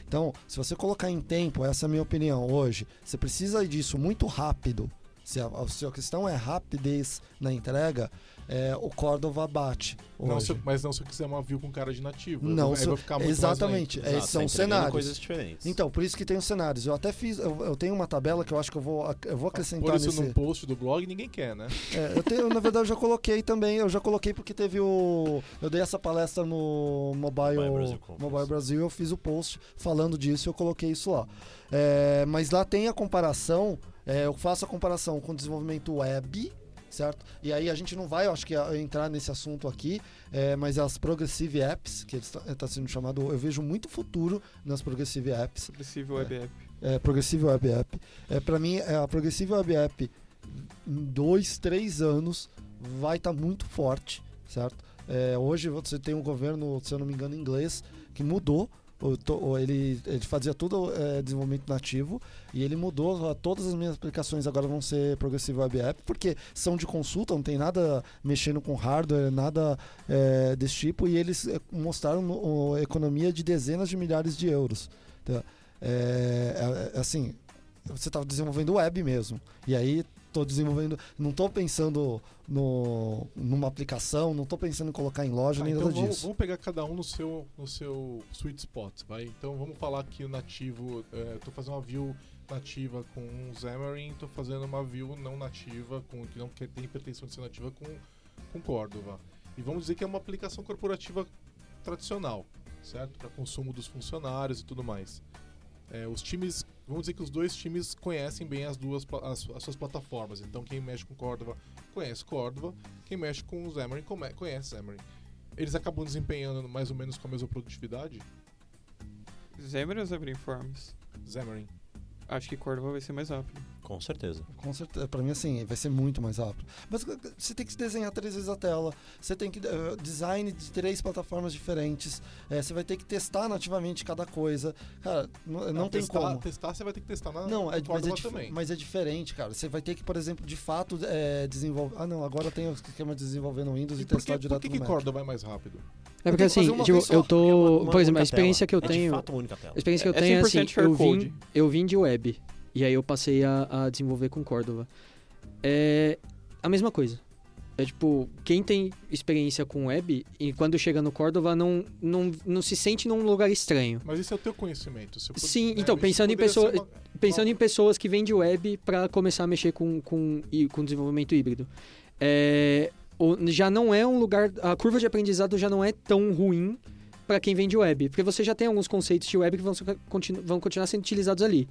Então, se você colocar em tempo, essa é a minha opinião hoje, você precisa disso muito rápido. Se a, a sua questão é rapidez na entrega, é, o Cordova bate. Não, se mas não se eu quiser uma view com cara de nativo. Não, eu se- aí vai ficar muito exatamente. É, Exato, são tá cenários. coisas diferentes. Então, por isso que tem os cenários. Eu até fiz, eu, eu tenho uma tabela que eu acho que eu vou, eu vou acrescentar Pôr isso nesse. num post do blog, ninguém quer, né? É, eu tenho, na verdade, eu já coloquei também. Eu já coloquei porque teve o. Eu dei essa palestra no Mobile, Mobile Brasil. Mobile Brasil. Eu fiz o post falando disso e eu coloquei isso lá. É, mas lá tem a comparação. é, eu faço a comparação com o desenvolvimento web. Certo? E aí a gente não vai, eu acho que, entrar nesse assunto aqui, é, mas as Progressive Apps, que está sendo chamado, eu vejo muito futuro nas Progressive Apps. Progressive Web App. É, Progressive Web App. É, para mim, é, a Progressive Web App, em dois, três anos, vai estar muito forte, certo? É, hoje você tem um governo, se eu não me engano, inglês, que mudou. O o- Ele, ele fazia tudo é, desenvolvimento nativo e ele mudou. Todas as minhas aplicações agora vão ser Progressive Web App, porque são de consulta, não tem nada mexendo com hardware, nada é, desse tipo. E eles é, mostraram no- economia de dezenas de milhares de euros. Tá? É, é, assim, você está desenvolvendo web mesmo. E aí estou desenvolvendo, não estou pensando no, numa aplicação, não estou pensando em colocar em loja Tá, nem então nada vamos, disso. vamos pegar cada um no seu, no seu sweet spot, vai? Então vamos falar que o nativo, é, tô fazendo uma view nativa com um Xamarin, tô fazendo uma view não nativa, com, que não quer- tem pretensão de ser nativa com, com Cordova. E vamos dizer que é uma aplicação corporativa tradicional, certo? Para consumo dos funcionários e tudo mais. É, os times, vamos dizer que os dois times conhecem bem as duas as, as suas plataformas. Então quem mexe com Cordova conhece Cordova, quem mexe com o Xamarin conhece Xamarin. Eles acabam desempenhando mais ou menos com a mesma produtividade? Xamarin ou Xamarin Forms? Xamarin. Acho que Cordova vai ser mais rápido. Com certeza. Com certeza, pra mim assim, vai ser muito mais rápido. Mas uh, você tem que desenhar três vezes a tela, você tem que uh, design de três plataformas diferentes, eh, você vai ter que testar nativamente cada coisa. Cara, não, não tem testar, como. Testar você vai ter que testar na Não, é, mas, é também. mas é diferente, cara. Você vai ter que, por exemplo, de fato, é, desenvolver. Ah, não, agora tem o esquema de desenvolver no Windows e, E por testar que, direto por que, no que Mac. Cordova é mais rápido? É porque tenho que assim, tipo, eu Porque é uma- tô. uma Por exemplo, a experiência tela. que eu É de tenho. fato uma única tela. A experiência que eu É tenho é 100% assim, eu vim, eu vim de web. E aí eu passei a, a desenvolver com Cordova. É a mesma coisa. É tipo, quem tem experiência com web e quando chega no Cordova não, não, não se sente num lugar estranho. Mas isso é o teu conhecimento. Você pode- Sim, né, então, pensando em pessoa- uma- Pensando em pessoas que vêm de web para começar a mexer com, com, com desenvolvimento híbrido. É, já não é um lugar. A curva de aprendizado já não é tão ruim para quem vem de web. Porque você já tem alguns conceitos de web que vão, vão continuar sendo utilizados ali.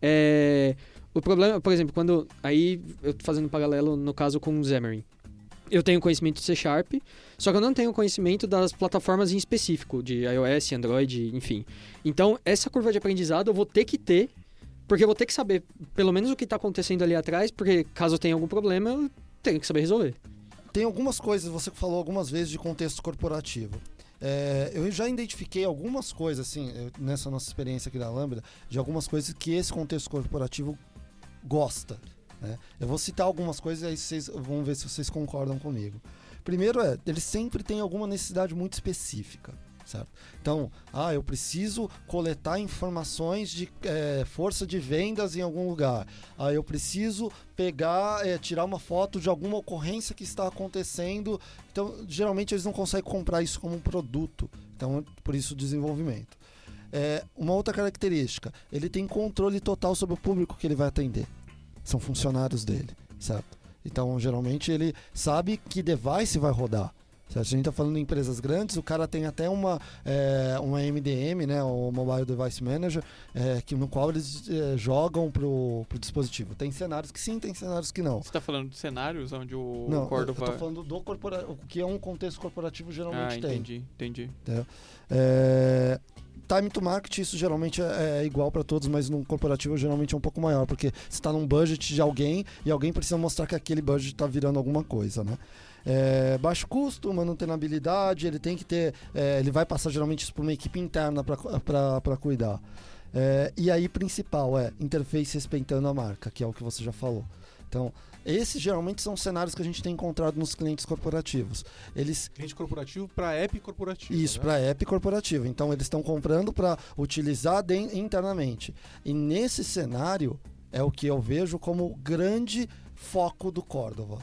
É, o problema, por exemplo, quando. Aí, eu tô fazendo um paralelo no caso com o Xamarin. Eu tenho conhecimento de C Sharp, só que eu não tenho conhecimento das plataformas em específico, de iOS, Android, enfim. Então, essa curva de aprendizado eu vou ter que ter, porque eu vou ter que saber pelo menos o que está acontecendo ali atrás, porque caso tenha algum problema, eu tenho que saber resolver. Tem algumas coisas, você falou algumas vezes de contexto corporativo. É, eu já identifiquei algumas coisas, assim, nessa nossa experiência aqui da Lambda, de algumas coisas que esse contexto corporativo gosta. né? Eu vou citar algumas coisas e aí vocês vão ver se vocês concordam comigo. Primeiro é, ele sempre tem alguma necessidade muito específica. Certo? Então, ah, eu preciso coletar informações de é, força de vendas em algum lugar. Ah, eu preciso pegar, é, tirar uma foto de alguma ocorrência que está acontecendo. Então, geralmente eles não conseguem comprar isso como um produto. Então, por isso o desenvolvimento. É, uma outra característica, ele tem controle total sobre o público que ele vai atender. São funcionários dele, certo? Então, geralmente ele sabe que device vai rodar. Se a gente está falando em empresas grandes, o cara tem até uma, é, uma MDM, né, o Mobile Device Manager, é, que, no qual eles é, jogam pro, pro dispositivo. Tem cenários que sim, tem cenários que não. Você tá falando de cenários onde o não, eu- Cordova... eu tô falando do corpora o que é um contexto corporativo Ah, geralmente tem. entendi, entendi. É, time to market, isso geralmente é, é igual para todos, mas no corporativo geralmente é um pouco maior, porque você está num budget de alguém e alguém precisa mostrar que aquele budget está virando alguma coisa, né? É, baixo custo, manutenabilidade, ele tem que ter. é, ele vai passar geralmente isso para uma equipe interna para cuidar. É, e aí, principal é interface respeitando a marca, que é o que você já falou. Então, esses geralmente são cenários que a gente tem encontrado nos clientes corporativos. Eles Cliente corporativo para app corporativo. isso, né? para app corporativo. Então, eles estão comprando para utilizar de- internamente. E nesse cenário, é o que eu vejo como grande foco do Cordova.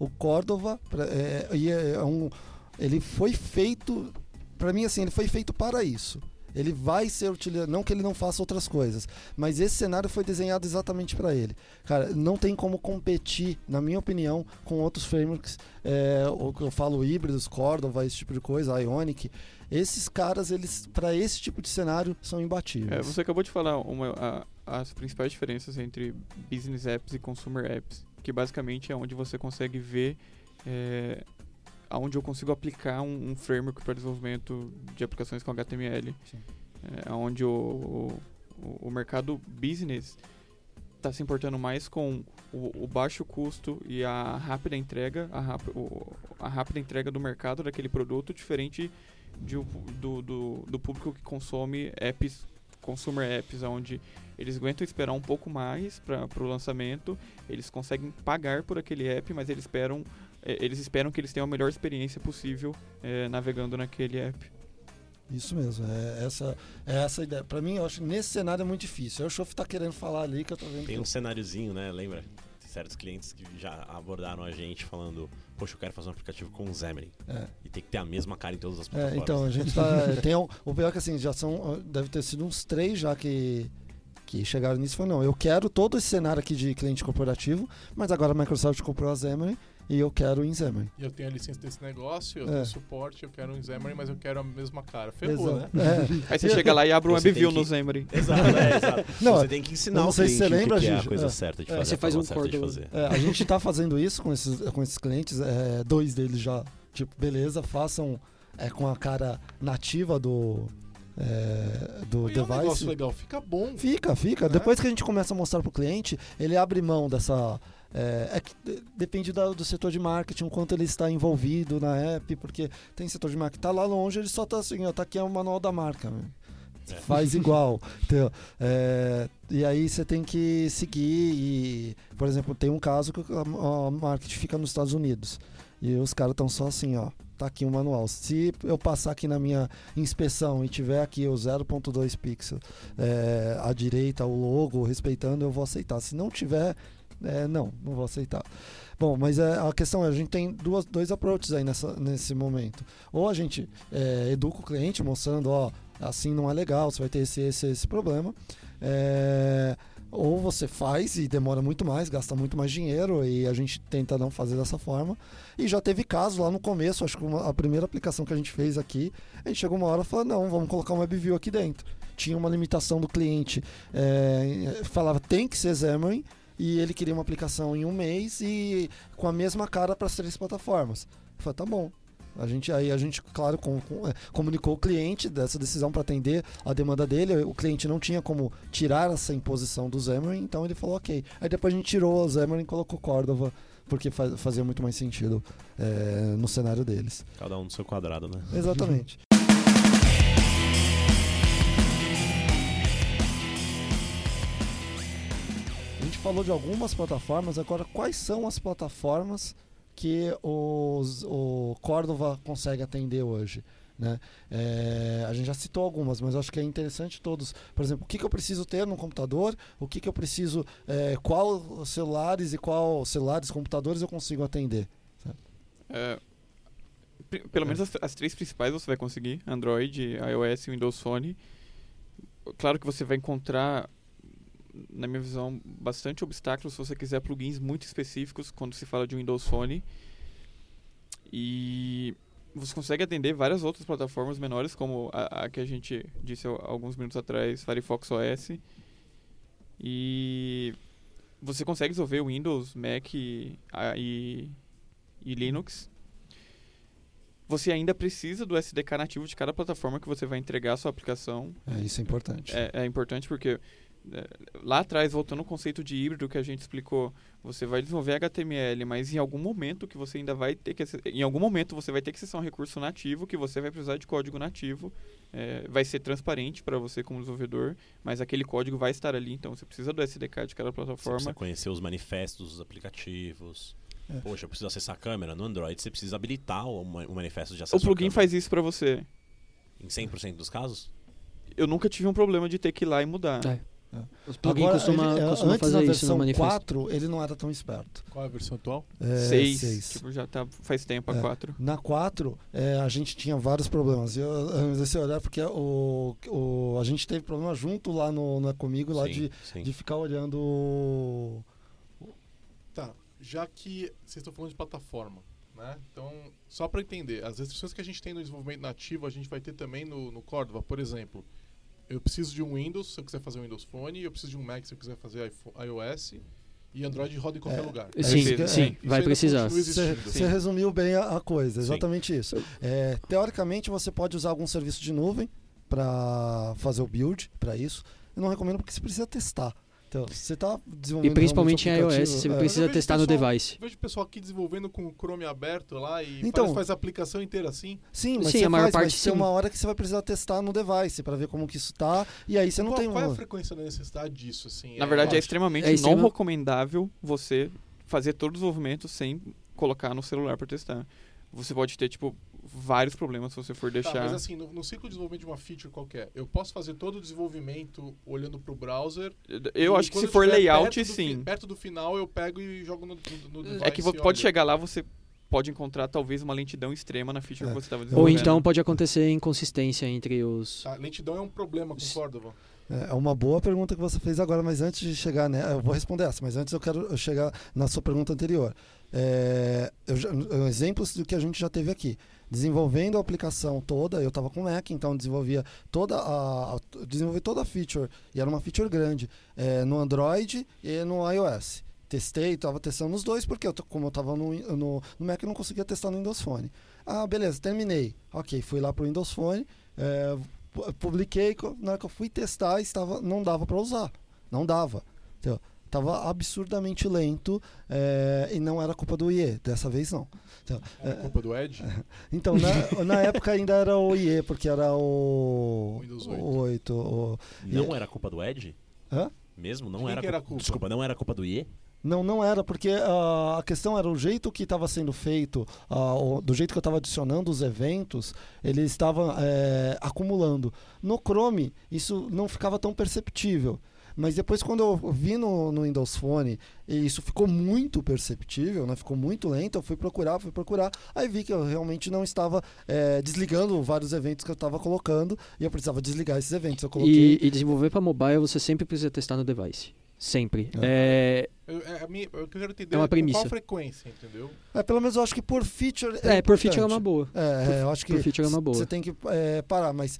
O Cordova, pra- é, é- é um, ele foi feito, para mim, assim, ele foi feito para isso. Ele vai ser utilizado, não que ele não faça outras coisas, mas esse cenário foi desenhado exatamente para ele. Cara, não tem como competir, na minha opinião, com outros frameworks, é, o que eu falo híbridos, Cordova, esse tipo de coisa, Ionic. Esses caras, eles para esse tipo de cenário são imbatíveis. É, você acabou de falar uma, a- as principais diferenças entre business apps e consumer apps, que basicamente é onde você consegue ver é, aonde eu consigo aplicar um, um framework para desenvolvimento de aplicações com HTML, Sim. é, onde o, o, o mercado business está se importando mais com o, o baixo custo e a rápida entrega, a, rap, o- a rápida entrega do mercado daquele produto, diferente de do, do, do público que consome apps, consumer apps, onde eles aguentam esperar um pouco mais para o lançamento, eles conseguem pagar por aquele app, mas eles esperam, eh, eles esperam que eles tenham a melhor experiência possível eh, navegando naquele app. Isso mesmo, é essa, é essa a ideia. Pra mim, eu acho que nesse cenário é muito difícil. Aí o Chof tá querendo falar ali que eu tô vendo. Tem que- um cenáriozinho, né? Lembra? Certos clientes que já abordaram a gente falando, poxa, eu quero fazer um aplicativo com o Xamarin. É. E tem que ter a mesma cara em todas as É, plataformas. então, a gente tá. tem um- o pior é que assim, já são. Deve ter sido uns três já que. Que chegaram nisso e falaram, não, eu quero todo esse cenário aqui de cliente corporativo, mas agora a Microsoft comprou a Xamarin e eu quero Xamarin. E eu tenho a licença desse negócio, eu É. tenho suporte, eu quero um Xamarin, mas eu quero a mesma cara. Ferrou, né? É. Aí você chega lá e abre um WebView que- no Xamarin. Exato, é, exato. Não, você tem que ensinar não o sei se você lembra, o que, que é a coisa É. certa de É, fazer. você faz um fazer. É, a gente tá fazendo isso com esses, com esses clientes, é, dois deles já, tipo, beleza, façam é, com a cara nativa do, é, do E é um negócio device. legal, fica bom. Fica, fica. Né? Depois que a gente começa a mostrar pro cliente, ele abre mão dessa. É, é que de- depende da- do setor de marketing, o quanto ele está envolvido na app, porque tem setor de marketing que tá lá longe, ele só tá assim, ó, tá aqui é o manual da marca. meu. É. Faz igual. entendeu? É, e aí você tem que seguir e, por exemplo, tem um caso que a, a marketing fica nos Estados Unidos. E os caras estão só assim, ó. Tá aqui o manual. Se eu passar aqui na minha inspeção e tiver aqui o 0.2 pixel é, à direita, o logo, respeitando, eu vou aceitar. Se não tiver, é, não, não vou aceitar. Bom, mas é, a questão é, a gente tem duas, dois approaches aí nessa, nesse momento. Ou a gente é, educa o cliente mostrando, ó, assim não é legal, você vai ter esse, esse, esse problema. É, ou você faz e demora muito mais, gasta muito mais dinheiro e a gente tenta não fazer dessa forma. E já teve casos lá no começo, acho que uma- a primeira aplicação que a gente fez aqui, a gente chegou uma hora e falou, não, vamos colocar um WebView aqui dentro. Tinha uma limitação do cliente, é, falava tem que ser Xamarin, e ele queria uma aplicação em um mês e com a mesma cara para as três plataformas. Eu falei, tá bom. A gente, aí a gente, claro, com- com- é, comunicou o cliente dessa decisão para atender a demanda dele. O cliente não tinha como tirar essa imposição do Xamarin, então ele falou ok. Aí depois a gente tirou o Xamarin e colocou Cordova, porque fa- fazia muito mais sentido é, no cenário deles. Cada um no seu quadrado, né? Exatamente. falou de algumas plataformas, agora quais são as plataformas que os, o Cordova consegue atender hoje? Né? É, a gente já citou algumas, mas acho que é interessante todos. Por exemplo, o que, que eu preciso ter no computador, o que, que eu preciso, é, qual celulares e qual celulares, computadores eu consigo atender. É, pelo menos as, as três principais você vai conseguir: Android, iOS Windows Phone. Claro que você vai encontrar, na minha visão, bastante obstáculos se você quiser plugins muito específicos quando se fala de Windows Phone. E você consegue atender várias outras plataformas menores, como a, a que a gente disse alguns minutos atrás, Firefox OS. E você consegue resolver Windows, Mac e, e, e Linux. Você ainda precisa do SDK nativo de cada plataforma que você vai entregar a sua aplicação. É, isso é importante. É, é importante porque lá atrás, voltando ao conceito de híbrido que a gente explicou, você vai desenvolver HTML, mas em algum momento que você ainda vai ter que em algum momento você vai ter que acessar um recurso nativo que você vai precisar de código nativo. É, vai ser transparente para você como desenvolvedor, mas aquele código vai estar ali, então você precisa do SDK de cada Você precisa plataforma. conhecer os manifestos dos aplicativos. É. Poxa, eu preciso acessar a câmera. No Android, você precisa habilitar o, o manifesto de O acesso à plugin faz isso para você. Em 100% dos casos? Eu nunca tive um problema de ter que ir lá e mudar. É. Os plugins Agora, costuma, ele, é, costuma antes fazer na isso no versão manifesto. 4, ele não era tão esperto. Qual é a versão atual? É, seis, seis. Tipo, já tá faz tempo, a É. quatro. Na 4, é, a gente tinha vários problemas. Eu, eu, se olhar, porque o, o, a gente teve problema junto lá no, na comigo, lá sim, de, sim. de ficar olhando. Tá, já que vocês estão falando de plataforma, né? Então, só para entender, as restrições que a gente tem no desenvolvimento nativo, a gente vai ter também no, no Cordova. Por exemplo, eu preciso de um Windows se eu quiser fazer um Windows Phone, eu preciso de um Mac se eu quiser fazer iPhone- iOS, e Android roda em qualquer É. lugar. Sim, sim, é. Isso vai precisar. Você resumiu bem a, a coisa, Sim. exatamente isso. É, teoricamente, você pode usar algum serviço de nuvem para fazer o build para isso. Eu não recomendo porque você precisa testar. Então, você está desenvolvendo E principalmente em iOS, você é. precisa Eu vejo testar no pessoal- device. Vejo o pessoal aqui desenvolvendo com o Chrome aberto lá e Então- faz, faz a aplicação inteira assim. Sim, mas Sim, você a maior faz, parte mas tem uma hora que você vai precisar testar no device para ver como que isso tá. E aí você não qual, tem qual é uma. a frequência da necessidade disso? Assim? Na verdade, é lógico, extremamente É não recomendável você fazer todo o desenvolvimento sem colocar no celular para testar. Você pode ter, tipo, vários problemas se você for Tá, deixar. mas assim, no, no ciclo de desenvolvimento de uma feature qualquer, eu posso fazer todo o desenvolvimento olhando pro browser. eu acho que se for layout, perto do sim. perto do final, eu pego e jogo no, no, no. É que pode olho. chegar lá, você pode encontrar talvez uma lentidão extrema na feature É. que você estava Ou desenvolvendo. então pode acontecer inconsistência entre os. Tá, lentidão é um problema com Isso. Cordova. É uma boa pergunta que você fez agora, mas antes de chegar, né, eu vou responder essa, mas antes eu quero chegar na sua pergunta anterior. É, eu, exemplos do que a gente já teve aqui. Desenvolvendo a aplicação toda, eu estava com Mac, então desenvolvia toda a, desenvolvi toda a feature, e era uma feature grande, é, no Android e no iOS. Testei, estava testando nos dois, porque eu, como eu estava no, no, no Mac, eu não conseguia testar no Windows Phone. Ah, beleza, terminei. Ok, fui lá para o Windows Phone, é, pu- publiquei, na hora que eu fui testar, estava, não dava para usar. Não dava. Entendeu? Tava absurdamente lento é, e não era culpa do IE, dessa vez não. Então, É culpa do Edge? então na, na época ainda era o IE, porque era o Windows o 8. 8, o- Não era culpa do Edge? Hã? Mesmo? Não Quem era, era culpa- culpa? Desculpa, não era culpa do IE? Não, não era, porque ah, a questão era o jeito que estava sendo feito, ah, o- do jeito que eu estava adicionando os eventos, ele estava eh, acumulando. No Chrome, isso não ficava tão perceptível. Mas depois, quando eu vi no, no Windows Phone, e isso ficou muito perceptível, né? ficou muito lento, eu fui procurar, fui procurar, aí vi que eu realmente não estava eh, desligando vários eventos que eu estava colocando, e eu precisava desligar esses eventos. Eu coloquei. E, e desenvolver para mobile você sempre precisa testar no device. Sempre. É, Eu, é, a minha, eu quero entender É uma premissa. qual frequência, entendeu? É, pelo menos eu acho que por feature. é, por feature é uma boa. É, Por- é, eu acho que por feature é uma boa. Você tem que é, parar, mas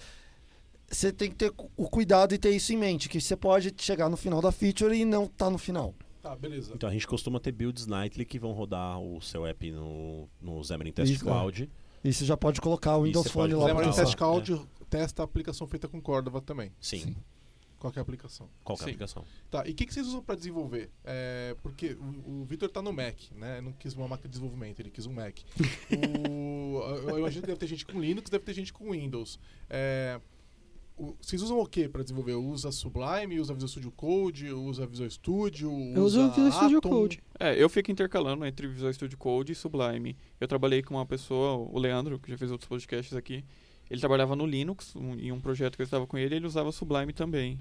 você tem que ter o cuidado e ter isso em mente, que você pode chegar no final da feature e não tá no final. Tá, beleza. Então a gente costuma ter builds nightly que vão rodar o seu app no, no Xamarin Test Isso, Cloud. E você já pode colocar o Windows Phone lá Marinho usar. Test. Cloud testa a aplicação feita com Cordova também. Sim. Sim. Qual que é aplicação? Qual que é Sim. aplicação? Tá, e o que, que vocês usam pra desenvolver? É, porque o, o Vitor tá no Mac, né? Não quis uma máquina de desenvolvimento, ele quis um Mac. O- eu imagino que deve ter gente com Linux, deve ter gente com Windows. É, o- vocês usam o que pra desenvolver? Usa Sublime, usa Visual Studio Code, usa Visual Studio, Eu uso usa o Visual Studio Atom? Code. É, eu fico intercalando entre Visual Studio Code e Sublime. Eu trabalhei com uma pessoa, o Leandro, que já fez outros podcasts aqui. Ele trabalhava no Linux, um, em um projeto que eu estava com ele, ele usava Sublime também.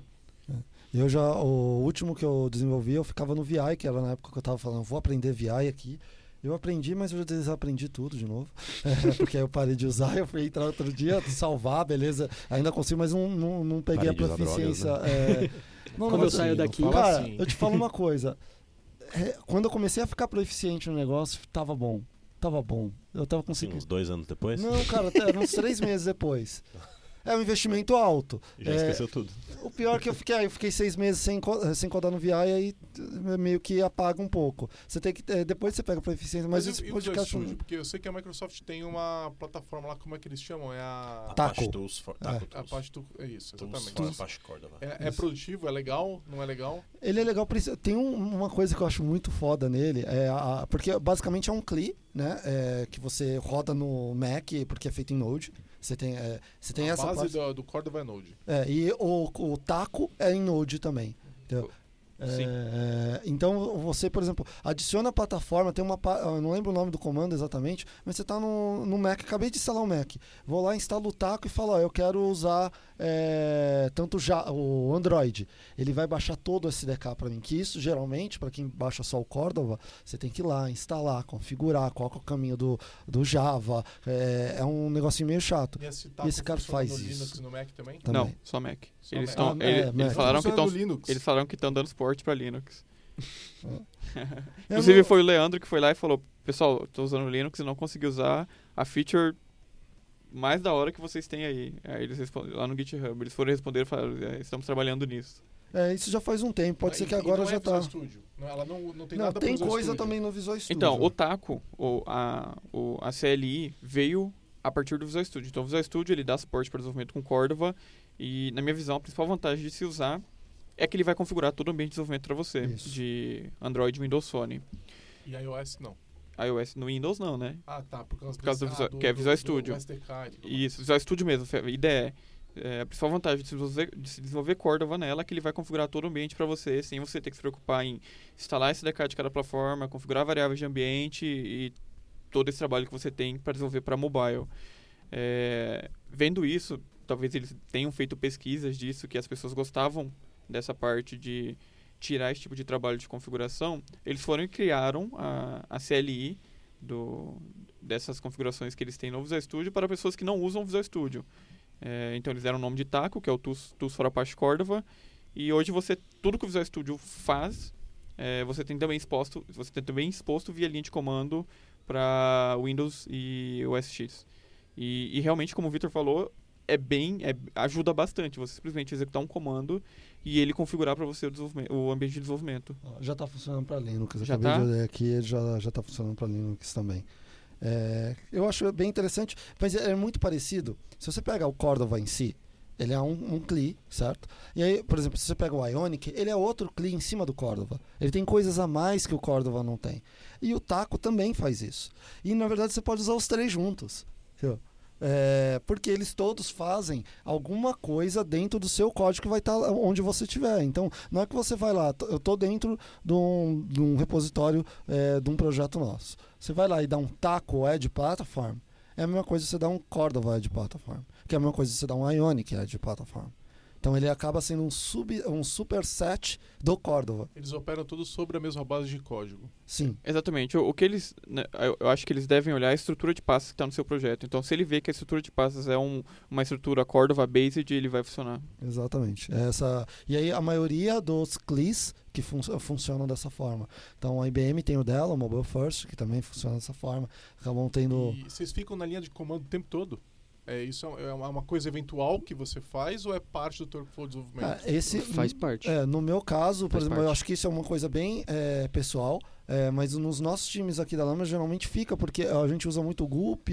Eu já, o último que eu desenvolvi, eu ficava no VI, que era na época que eu tava falando, vou aprender VI aqui. Eu aprendi, mas eu já desaprendi tudo de novo. É, porque aí eu parei de usar, eu fui entrar outro dia, salvar, beleza. Ainda consigo, mas não, não, não peguei Parei a proficiência. drogas, é. Não, Quando não, eu assim, saio não daqui. Cara, assim. eu te falo uma coisa. É, quando eu comecei a ficar proficiente no negócio, tava bom. Tava bom. Eu tava Sim, conseguindo. uns dois anos depois? Não, cara, até uns três meses depois. É um investimento alto. Já É, esqueceu tudo. O pior é que eu fiquei, eu fiquei seis meses sem, sem codar no VI e aí eh, meio que apaga um pouco. Você tem que. eh, depois você pega pra eficiência, mas, Mas esse e podcast. Studio? Porque eu sei que a Microsoft tem uma plataforma lá, como é que eles chamam? É a... Taco. Apache Tools for, Taco É. A Tools. parte do... É isso, Tools exatamente. for Apache Cordova. É, é produtivo, é legal, não é legal? Ele é legal, por isso- tem um- uma coisa que eu acho muito foda nele, é a- porque basicamente é um CLI, né? é, que você roda no Mac, porque é feito em Node. Você tem, é, você tem a essa base parte. do, do Cordova é Node. É, e o, o taco é em Node também. Entendeu? Sim. É, então você, por exemplo, adiciona a plataforma, tem uma. Eu não lembro o nome do comando exatamente, mas você está no, no Mac, acabei de instalar o Mac. Vou lá, instalo o taco e falo, ó, eu quero usar é, tanto já o Android. Ele vai baixar todo o SDK para mim. Que isso, geralmente, para quem baixa só o Cordova, você tem que ir lá, instalar, configurar, qual que é o caminho do, do Java. É, é um negocinho meio chato. E esse, taco esse cara faz no Linux isso. e no Mac também? Também. Não, só Mac. Eles tão- Ah, ele- é, eles falaram que estão no Linux. eles falaram que estão dando suporte para Linux. Eu Inclusive não- foi o Leandro que foi lá e falou: "Pessoal, tô usando o Linux e não consegui usar a feature mais da hora que vocês têm aí". Aí eles respondem lá no GitHub, eles foram responder e falaram: "É, "Estamos trabalhando nisso". É, isso já faz um tempo, pode Ah, ser que e agora não já é tá. Não, ela não, não tem Não, nada tem coisa Studio. também no Visual Studio. Então, o Taco, o, a, o, a CLI veio a partir do Visual Studio. Então, o Visual Studio ele dá suporte para desenvolvimento com Cordova e, na minha visão, a principal vantagem de se usar é que ele vai configurar todo o ambiente de desenvolvimento para você, Isso. de Android, Windows Phone. E iOS não. iOS no Windows não, né? Ah, tá. Por causa, Por causa do Visual- que é Visual Studio. Do SDK e. Isso, Visual Studio mesmo, IDE. É, a principal vantagem de se, desenvolver, de se desenvolver Cordova nela é que ele vai configurar todo o ambiente para você, sem você ter que se preocupar em instalar SDK de cada plataforma, configurar variáveis de ambiente e todo esse trabalho que você tem para desenvolver para mobile. É, vendo isso, talvez eles tenham feito pesquisas disso, que as pessoas gostavam dessa parte de tirar esse tipo de trabalho de configuração. Eles foram e criaram a, a CLI do, dessas configurações que eles têm no Visual Studio para pessoas que não usam o Visual Studio. É, então eles deram o nome de Taco, que é o Tools, Tools for Apache Cordova. E hoje você tudo que o Visual Studio faz, é, você tem também exposto, você tem também exposto via linha de comando para Windows e OS X. E, e realmente, como o Victor falou, é bem, é, ajuda bastante. Você simplesmente executar um comando e ele configurar para você o, o ambiente de desenvolvimento. Já está funcionando para Linux. Eu Já acabei tá? de olhar aqui, ele já já está funcionando para Linux também. É, eu acho bem interessante, mas é, é muito parecido. Se você pega o Cordova em si, ele é um, um CLI, certo? E aí, por exemplo, se você pega o Ionic, ele é outro CLI em cima do Cordova. Ele tem coisas a mais que o Cordova não tem. E o Taco também faz isso. E na verdade você pode usar os três juntos. entendeu? É, porque eles todos fazem alguma coisa dentro do seu código que vai estar onde você estiver. Então, não é que você vai lá, eu estou dentro de um, de um repositório é, de um projeto nosso. Você vai lá e dá um taco Edge Platform, é a mesma coisa você dá um Cordova Edge Platform, que é a mesma coisa você dá um Ionic Edge Platform. Então ele acaba sendo um, sub, um superset do Cordova. Eles operam todos sobre a mesma base de código. Sim. Exatamente. O, o que eles. né, eu, eu acho que eles devem olhar a estrutura de pastas que está no seu projeto. Então, se ele vê que a estrutura de pastas é um- uma estrutura Cordova Based, ele vai funcionar. Exatamente. Essa, e aí a maioria dos CLIs que fun funcionam dessa forma. Então a IBM tem o dela, o Mobile First, que também funciona dessa forma. Acabam tendo. E vocês ficam na linha de comando o tempo todo? É, isso é uma- é uma coisa eventual que você faz ou é parte do teu flow de desenvolvimento? Ah, esse, Faz parte. É, no meu caso, por Faz exemplo, eu parte. acho que isso é uma coisa bem é, pessoal, é, mas nos nossos times aqui da Lama geralmente fica, porque a gente usa muito o Gulp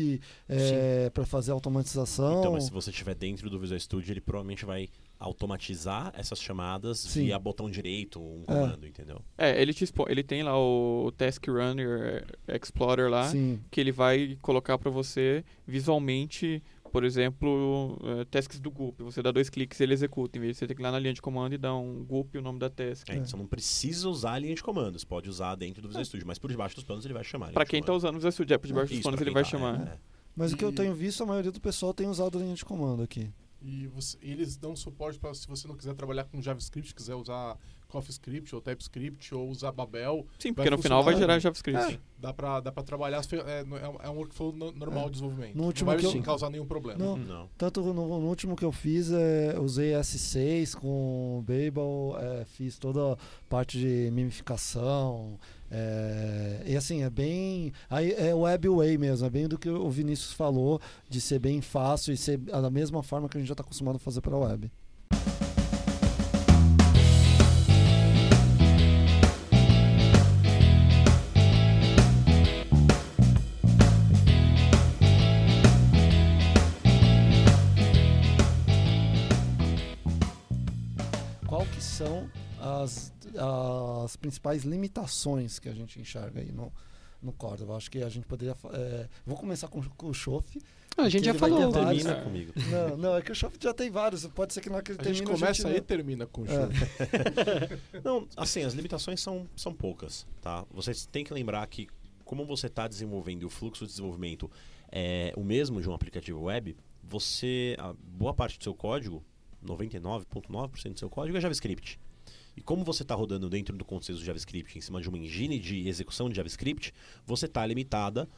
é, para fazer automatização. Então, mas se você estiver dentro do Visual Studio, ele provavelmente vai automatizar essas chamadas Sim. via botão direito, um comando, entendeu? É, ele, te expo- ele tem lá o Task Runner Explorer lá, Sim, que ele vai colocar para você visualmente, por exemplo, eh, tasks do Gulp. Você dá dois cliques e ele executa, em vez de você ter que ir lá na linha de comando e dar um Gulp e o nome da task. É, então você não precisa usar a linha de comandos, pode usar dentro do Visual Studio, mas por debaixo dos panos ele vai chamar. Para quem está usando o Visual Studio, é por debaixo dos panos ele vai tá, chamar. é, é. mas o que eu E- tenho visto, a maioria do pessoal tem usado a linha de comando aqui. E você- eles dão suporte para se você não quiser trabalhar com JavaScript, quiser usar CoffeeScript ou TypeScript ou usar Babel, Sim, porque no final vai gerar JavaScript. dá para dá pra trabalhar. É, é um- é um workflow no- normal É. de desenvolvimento. No último não vai que eu- causar nenhum problema. Não. Não. Tanto no, no último que eu fiz, é, usei S6 com Babel, é, fiz toda a parte de mimificação. é, e assim, é bem. Aí é WebWay mesmo, é bem do que o Vinícius falou, de ser bem fácil e ser da mesma forma que a gente já está acostumado a fazer para a web. As, as principais limitações que a gente enxerga aí no, no Cordova? Acho que a gente poderia. é, vou começar com, com o Chof. Ah, a gente já falou. ter vários. Termina É. comigo. Não, não, é que o Chof já tem vários. Pode ser que na hora que ele A gente termina. começa a gente e termina com o É. show. Não, assim, as limitações são, são poucas, tá? Vocês têm que lembrar que como você está desenvolvendo e o fluxo de desenvolvimento é o mesmo de um aplicativo web, você, a boa parte do seu código, 99,9% do seu código é JavaScript. E como você está rodando dentro do contexto do JavaScript, em cima de uma engine de execução de JavaScript, você está limitada,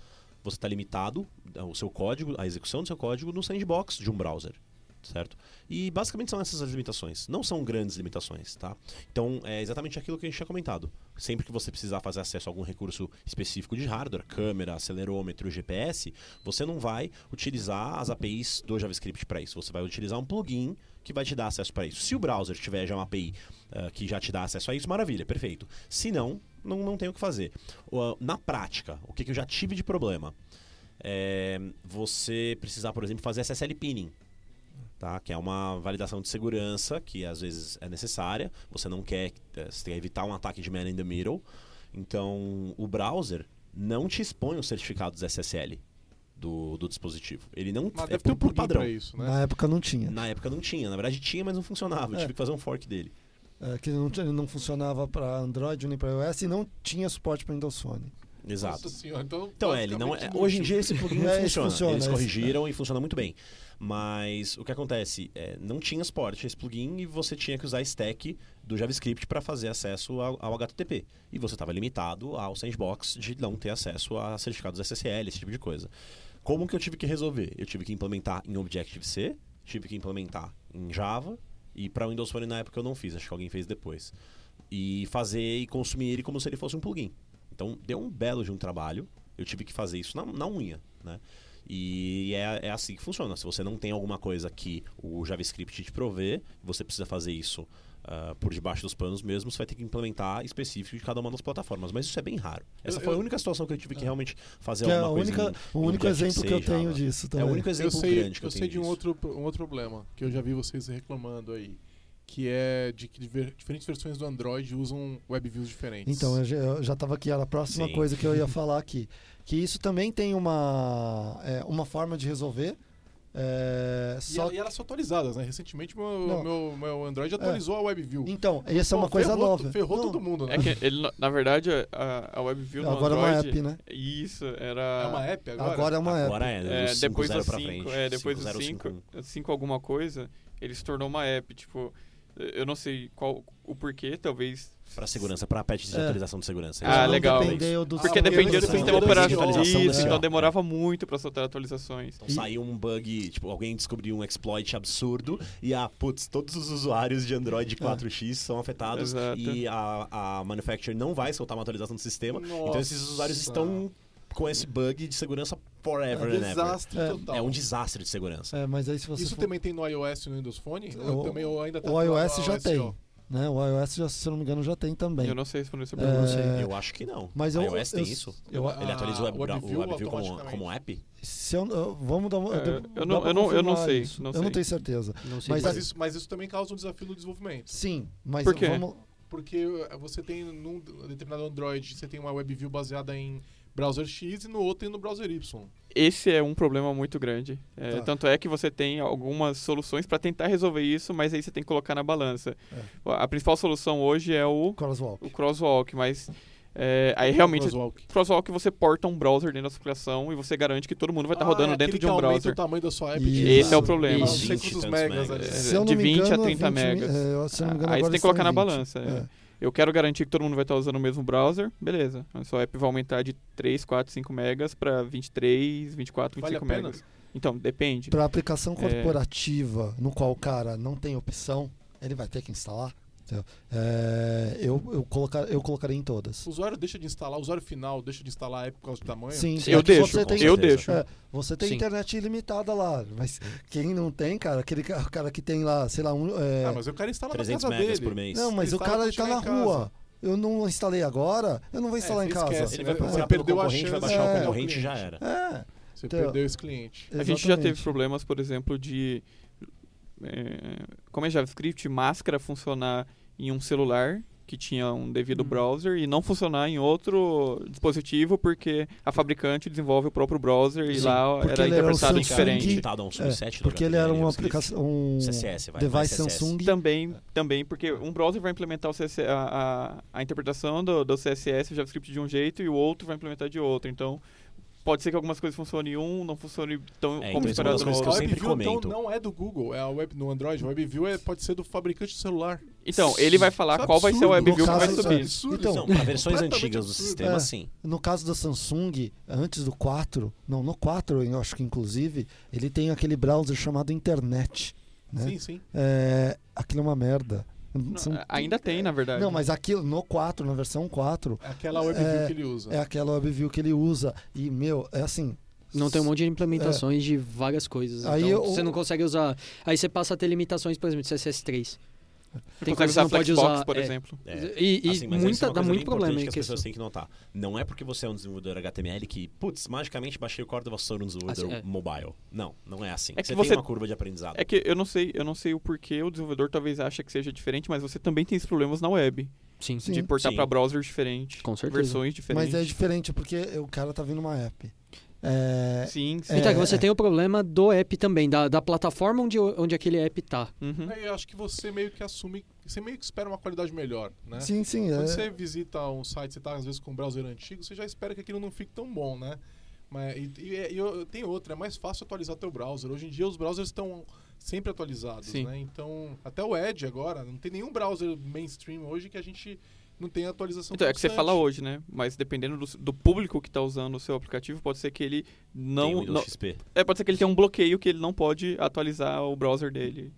você está limitado o seu código, a execução do seu código no sandbox de um browser, certo? E basicamente são essas as limitações. Não são grandes limitações, tá? Então é exatamente aquilo que a gente tinha comentado. Sempre que você precisar fazer acesso a algum recurso específico de hardware, câmera, acelerômetro, GPS, você não vai utilizar as APIs do JavaScript para isso. Você vai utilizar um plugin que vai te dar acesso para isso. Se o browser tiver já uma API ah, que já te dá acesso a isso, maravilha, perfeito. Se não, não, não tem o que fazer. O, na prática, o que, que eu já tive de problema? É você precisar, por exemplo, fazer SSL pinning. Tá? Que é uma validação de segurança que às vezes é necessária. Você não quer, eh, você quer evitar um ataque de man in the middle. Então, o browser não te expõe os certificados SSL do, do dispositivo. Ele não Mas é deve ter um por plugin padrão. isso, né? Na época não tinha. Na época não tinha. Na verdade tinha, mas não funcionava. Eu É. tive que fazer um fork dele. É, que não, tinha- não funcionava para Android nem para iOS e não tinha suporte para Windows Phone. Exato. Senhora, então, Então, é, ele não é, hoje em dia esse plugin não É, funciona. funciona, Eles corrigiram e funciona muito bem. Mas o que acontece? É, não tinha suporte a esse plugin e você tinha que usar a stack do JavaScript para fazer acesso ao, ao HTTP. E você estava limitado ao sandbox de não ter acesso a certificados SSL, esse tipo de coisa. Como que eu tive que resolver? Eu tive que implementar em Objective-C, tive que implementar em Java e para Windows Phone na época eu não fiz, acho que alguém fez depois. E fazer e consumir ele como se ele fosse um plugin. Então deu um belo de um trabalho. Eu tive que fazer isso na, na unha, né? E é, é assim que funciona. Se você não tem alguma coisa que o JavaScript te provê, você precisa fazer isso uh, por debaixo dos panos mesmo, você vai ter que implementar específico de cada uma das plataformas. Mas isso é bem raro. Essa Eu- foi a eu- única situação que eu tive que realmente fazer Que é a alguma coisa. única, em- o único exemplo que eu tenho Java. disso É também. o único Eu exemplo sei, grande que eu, eu sei de um outro, um outro problema que eu já vi vocês reclamando aí. Que é de que diferentes versões do Android usam WebViews diferentes. Então, eu já, eu já tava aqui, era a próxima Sim. coisa que eu ia falar aqui. Que isso também tem uma, é, uma forma de resolver. É, E, só... ela- e elas são atualizadas, né? Recentemente meu, Não. meu, meu Android atualizou a WebView. Então, essa é uma Pô, coisa ferrou, nova. Ferrou Não, todo mundo, né? É que ele, na verdade, a, a WebView no Agora é uma Android... app, né? Isso, era... É uma app agora? Agora é uma Agora app. é, É, do depois 5.0 do pra 5, frente. é, depois do 5.0, 5, 5.1. 5 alguma coisa, ele se tornou uma app, tipo, eu não sei qual o porquê, talvez Pra segurança, pra patch de É. atualização de segurança. Ah, Eles legal. Dependeu do Porque Ah, dependia do sistema operacional. Isso, então ano. demorava muito pra soltar atualizações. Então saiu um bug, tipo, alguém descobriu um exploit absurdo e ah, putz, todos os usuários de Android 4X são afetados Exato. e a, a manufacturer não vai soltar uma atualização do sistema. Então esses usuários Nossa. estão com esse bug de segurança forever É and ever. desastre É. total. É um desastre de segurança. É, mas aí se você Isso for- também tem no iOS e no Windows Phone? Ou O- também ou ainda tá o iOS já iOS, tem. ó? né? O iOS, já, se eu não me engano, já tem também. Eu não sei responder essa É, pergunta. Eu acho que não. Mas eu- iOS tem eu- isso? eu- Ele atualiza o, Ah, web, o WebView WebView como, como app? Se eu, eu- vamos dar uma. É, eu não- eu não- eu não sei, isso. não eu sei. não tenho certeza. Não sei Mas Mas, a- isso, mas isso também causa um desafio no desenvolvimento. Sim, mas Por quê? vamos. Porque você tem num determinado Android, você tem uma WebView baseada em browser X e no outro tem no browser Y. Esse é um problema muito grande. É, Tá. Tanto é que você tem algumas soluções pra tentar resolver isso, mas aí você tem que colocar na balança. A principal solução hoje é o, Crosswalk. o crosswalk, mas é, aí realmente Crosswalk. crosswalk você porta um browser dentro da sua aplicação e você garante que todo mundo vai estar Ah, rodando é dentro de um browser. o tamanho da sua app Isso. Esse é o problema. Não sei 20 quantos e tantos megas. megas. É, não de me 20 a engano, 30 20 mi- megas. é, eu- se eu não me engano, Aí você tem que colocar na estão em 20. balança. É. É. Eu quero garantir que todo mundo vai estar usando o mesmo browser, beleza. A sua app vai aumentar de 3, 4, 5 megas para 23, 24, Vale a 25 pena? megas. Então, depende. Para aplicação É. corporativa, no qual o cara não tem opção, ele vai ter que instalar. Entendeu? É, eu, eu, colocar, eu colocaria em todas. O usuário deixa de instalar, o usuário final deixa de instalar a app por causa do tamanho? Sim, Eu porque deixo, Você tem, eu deixo. É, você tem Sim. internet ilimitada lá, mas quem não tem, cara, aquele ca- cara que tem lá, sei lá, um. é, Ah, mas quero instalar na 300 casa megas dele. por mês. não, mas ele o instala cara tá chegar na em rua. Eu não instalei agora, eu não vou instalar em você casa. esquece, Ele vai pelo a concorrente, vai baixar É. o concorrente e já era. É, Você Então, perdeu esse cliente. A gente já teve exatamente. problemas, por exemplo, de. é, como é JavaScript, máscara funcionar em um celular que tinha um devido Hum. browser e não funcionar em outro dispositivo porque a fabricante desenvolve o próprio browser e Sim, lá porque era era um interpretado Samsung diferente. Um É, subset do porque ele era uma aplicação, um CSS, vai, device. Samsung. Também, também, porque um browser vai implementar o CSS, a, a, a interpretação do, do CSS, o JavaScript de um jeito, e o outro vai implementar de outro. Então, pode ser que algumas coisas funcionem em um, não funcione tão É, como então é esperado no coisas que A eu outro. sempre WebView, então, comento. não é do Google, é a web no Android. A WebView é, pode ser do fabricante do celular. Então, ele vai falar é qual vai ser o. WebView que vai subir. absurdo. Então, isso é Não, para versões antigas do sistema, É. sim. No caso da Samsung, antes do 4, não, no 4 eu acho que inclusive, ele tem aquele browser chamado Internet. Né? Sim, sim. É, aquilo é uma merda. São- Ainda tem, na verdade. Não, mas aquilo no 4, na versão 4, É aquela WebView É, que ele usa. é aquela WebView que ele usa. E, meu, é assim. Não tem um monte de implementações de várias coisas. Aí então, eu- você não consegue usar. Aí você passa a ter limitações, por exemplo, de CSS3. Tem coisas que não pode Flexbox, usar. por é, exemplo. É. E, e Assim, mas muita, é uma dá coisa muito problema que as pessoas têm que notar. Não é porque você é um desenvolvedor HTML que, putz, magicamente baixei o código e sou um desenvolvedor Assim, é. mobile. Não, não é assim. É que você, você- tem uma curva de aprendizado. É que eu não sei, eu não sei o porquê o desenvolvedor talvez acha que seja diferente, mas você também tem esses problemas na web. Sim, Sim. de portar Sim. para browsers diferentes, Com certeza. versões diferentes. Mas é diferente porque o cara tá vendo uma app. É, Sim, sim. É, Então, que você tem o problema do app também, da, da plataforma onde, onde aquele app tá. Uhum. Aí eu acho que você meio que assume, você meio que espera uma qualidade melhor, né? Sim, sim. Quando é- você visita um site, você tá às vezes com um browser antigo, você já espera que aquilo não fique tão bom, né? Mas, e, e, e eu- tem outra, é mais fácil atualizar teu browser. Hoje em dia os browsers estão sempre atualizados, Sim. né? Então, até o Edge agora, não tem nenhum browser mainstream hoje que a gente não tem atualização Então, é que você fala hoje, né? Mas dependendo do, do público que está usando o seu aplicativo, pode ser que ele Tem não. o Windows não XP. é, pode ser que ele tenha um bloqueio que ele não pode atualizar o browser dele.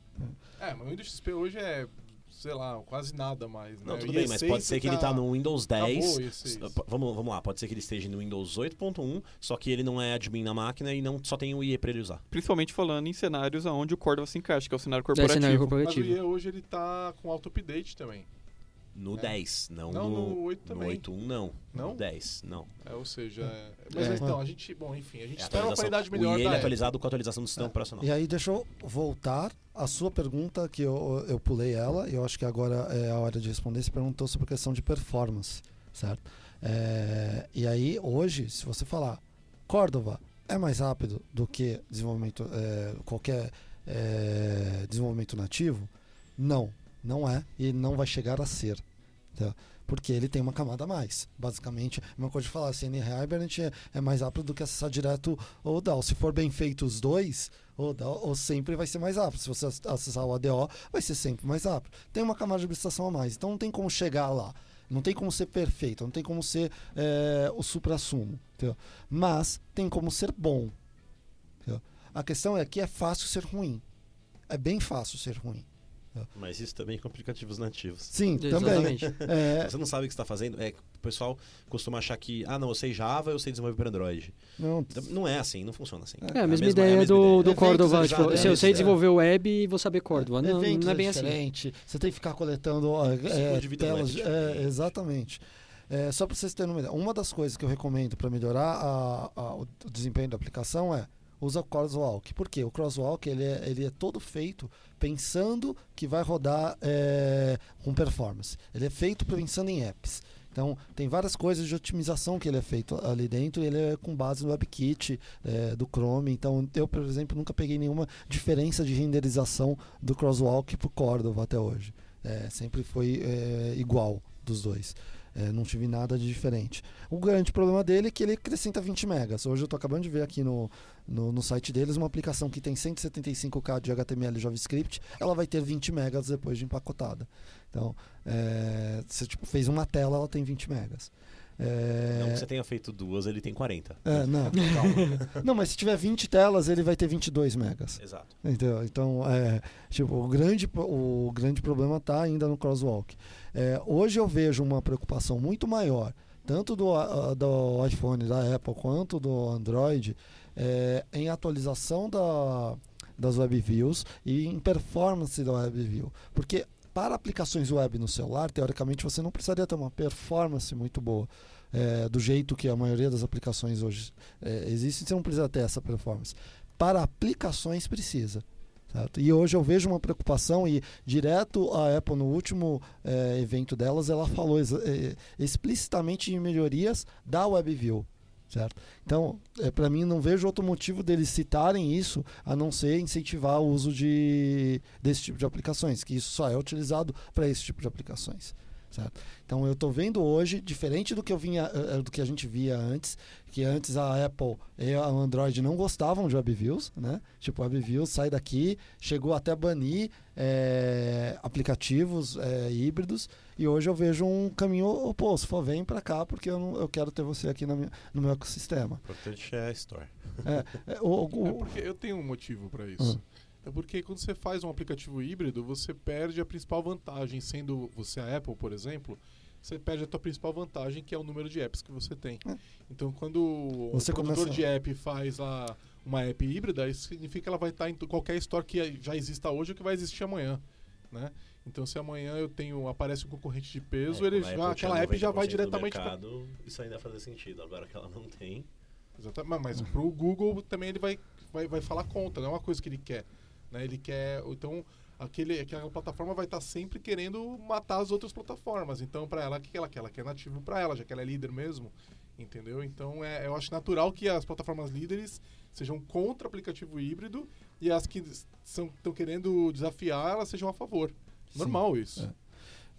É, mas o Windows XP hoje é, sei lá, quase nada mais. Não, né? tudo O bem, mas pode IE6 ser que ele tá no Windows 10. Acabou o IE6. S- p- Vamos, vamos lá, pode ser que ele esteja no Windows 8.1, só que ele não é admin na máquina e não só tem o IE pra ele usar. Principalmente falando em cenários onde o Cordova se encaixa, que é o cenário É corporativo. cenário Mas o corporativo. IE hoje ele tá com auto-update também. No É. 10, não, Não, no, no 8 também. 8.1 não. Não? No 10, não. É, ou seja, é- mas É. então, a gente, bom, enfim, a gente É espera uma qualidade melhor da ele é atualizado com a atualização do sistema operacional. E aí, deixa eu voltar à sua pergunta, que eu, eu pulei ela, e eu acho que agora é a hora de responder. Você perguntou sobre a questão de performance, certo? É, e aí, hoje, se você falar Cordova é mais rápido do que desenvolvimento, é, qualquer é, desenvolvimento nativo, não, não é, e não vai chegar a ser. tá? Porque ele tem uma camada a mais. Basicamente, a mesma coisa de falar, CN Hibernate é, é mais rápido do que acessar direto o DAO. Se for bem feito os dois, o DAO o sempre vai ser mais rápido. Se você ac- acessar o ADO, vai ser sempre mais rápido. Tem uma camada de abstração a mais. Então não tem como chegar lá. Não tem como ser perfeito, não tem como ser é, o supra-sumo. Mas tem como ser bom. entendeu? A questão é que é fácil ser ruim. É bem fácil ser ruim. Mas isso também com aplicativos nativos. Sim, também. Exatamente. É, Você não sabe o que você está fazendo. É, o pessoal costuma achar que, ah, não, eu sei Java, eu sei desenvolver para Android. não, Então, Não é assim, não funciona assim. É a mesma mesma- ideia a mesma do, ideia. do Eventos, Cordova. Tipo, se eu é, sei é. desenvolver web, vou saber Cordova. Não, não é bem é assim. diferente. Você tem que ficar coletando é, é telas. diferente. é, exatamente. É, só para vocês terem uma ideia, uma das coisas que eu recomendo para melhorar a- a- o o desempenho da aplicação é usa o crosswalk. Por quê? O crosswalk ele é, ele é todo feito pensando que vai rodar é, com performance. Ele é feito pensando em apps. Então, tem várias coisas de otimização que ele é feito ali dentro ele é com base no WebKit é, do Chrome. Então, eu, por exemplo, nunca peguei nenhuma diferença de renderização do Crosswalk para o Cordova até hoje. É, sempre foi é, igual dos dois. É, não tive nada de diferente. O grande problema dele é que ele acrescenta 20 megas. Hoje eu estou acabando de ver aqui no, no, no site deles uma aplicação que tem 175k de HTML e JavaScript, ela vai ter 20 megas depois de empacotada. Então, é, você tipo, fez uma tela, ela tem 20 megas. É, Não que você tenha feito duas, ele tem 40. é, não, não, mas se tiver 20 telas, ele vai ter 22 megas. Exato. Entendeu? Então, é, tipo, o grande, o grande problema está ainda no crosswalk. É, hoje eu vejo uma preocupação muito maior, tanto do, do iPhone, da Apple, quanto do Android, é, em atualização da, das web views e em performance da web view. Porque para aplicações web no celular, teoricamente você não precisaria ter uma performance muito boa. é, do jeito que a maioria das aplicações hoje é, existem, você não precisa ter essa performance. Para aplicações precisa. Certo? E hoje eu vejo uma preocupação e direto a Apple no último eh, evento delas ela falou exa- eh, explicitamente em melhorias da WebView, certo? Então, para mim não vejo outro motivo deles citarem isso a não ser incentivar o uso de desse tipo de aplicações, que isso só é utilizado para esse tipo de aplicações. Certo? Então eu estou vendo hoje, diferente do que eu vinha, eh, eh, do que a gente via antes, que antes a Apple e a Android não gostavam de WebViews, né? Tipo, WebViews sai daqui, chegou até banir eh, aplicativos eh, híbridos, e hoje eu vejo um caminho oposto. Pô, vem para cá porque eu, não- eu quero ter você aqui na minha- no meu ecossistema. O importante é a Store. É, é, o- o- É porque eu tenho um motivo para isso. É porque quando você faz um aplicativo híbrido, você perde a principal vantagem, sendo você a Apple, por exemplo, você perde a tua principal vantagem, que é o número de apps que você tem. É. Então, quando Você o produtor começa- de app faz lá uma app híbrida, isso significa que ela vai estar em qualquer store que já exista hoje ou que vai existir amanhã, né? Então, se amanhã eu tenho aparece um concorrente de peso, É, ele já, Apple aquela app já vai 90% do diretamente pra mercado, Isso ainda faz sentido. Agora que ela não tem. Exatamente, mas pro Google também ele vai, vai, vai falar conta, não é uma coisa que ele quer. Né? Ele quer. Então, aquele, aquela plataforma vai estar sempre querendo matar as outras plataformas. Então, para ela, o que ela quer? Ela quer nativo para ela, já que ela é líder mesmo. Entendeu? Então, é, eu acho natural que as plataformas líderes sejam contra aplicativo híbrido e as que estão querendo desafiar, elas sejam a favor. Normal isso. É.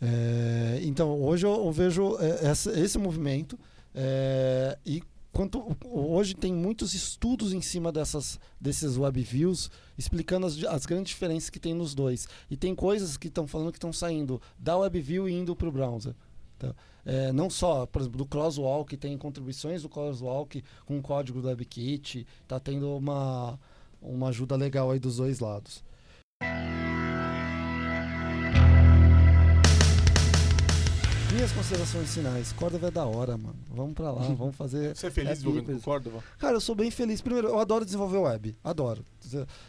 É, então, hoje eu, vejo é, esse movimento é, e quanto hoje tem muitos estudos em cima dessas desses web views explicando as, as grandes diferenças que tem nos dois. E tem coisas que estão falando que estão saindo da web view e indo para o browser. Então, é, não só, por exemplo, do Crosswalk, tem contribuições do Crosswalk com o código do WebKit, está tendo uma, uma ajuda legal aí dos dois lados. Minhas considerações finais. Córdoba é da hora, mano. Vamos pra lá, vamos fazer. Você é feliz é desenvolvendo com Córdoba? Cara, eu sou bem feliz. Primeiro, eu adoro desenvolver web. Adoro.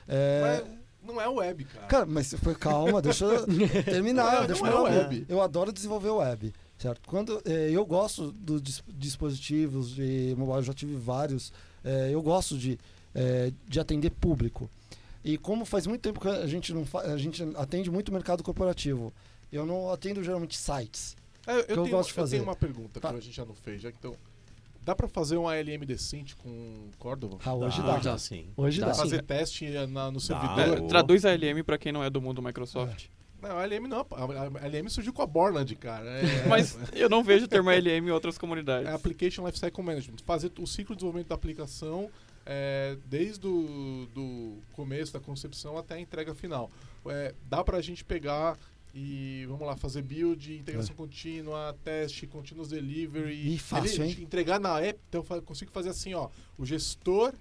É, Mas não é web, cara. Cara, mas foi calma, deixa eu terminar. Não é- deixa não eu é web. Eu adoro desenvolver web, certo? Quando eh, eu gosto dos dis- dispositivos de mobile, eu já tive vários. eh, eu gosto de, eh, de atender público. E como faz muito tempo que a gente não a gente atende muito mercado corporativo, eu não atendo geralmente sites. É, eu, que eu tenho, gosto de eu fazer. tenho uma pergunta Tá. que a gente já não fez, já então. Dá pra fazer um ALM decente com Córdoba? Ah, hoje dá, dá. dá sim. Hoje Dá dá. sim. Fazer teste na- no servidor? É, traduz ALM pra quem não é do mundo Microsoft. Não, ALM não. A ALM surgiu com a Borland, cara. É, Mas eu não vejo o termo ALM em outras comunidades. é Application Lifecycle Management. Fazer o ciclo de desenvolvimento da aplicação é, desde o do começo da concepção até a entrega final. É, dá pra gente pegar e, vamos lá, fazer build, integração contínua, teste, continuous delivery. E fácil, Ele- hein? Entregar na app, então eu consigo fazer assim, ó. O gestor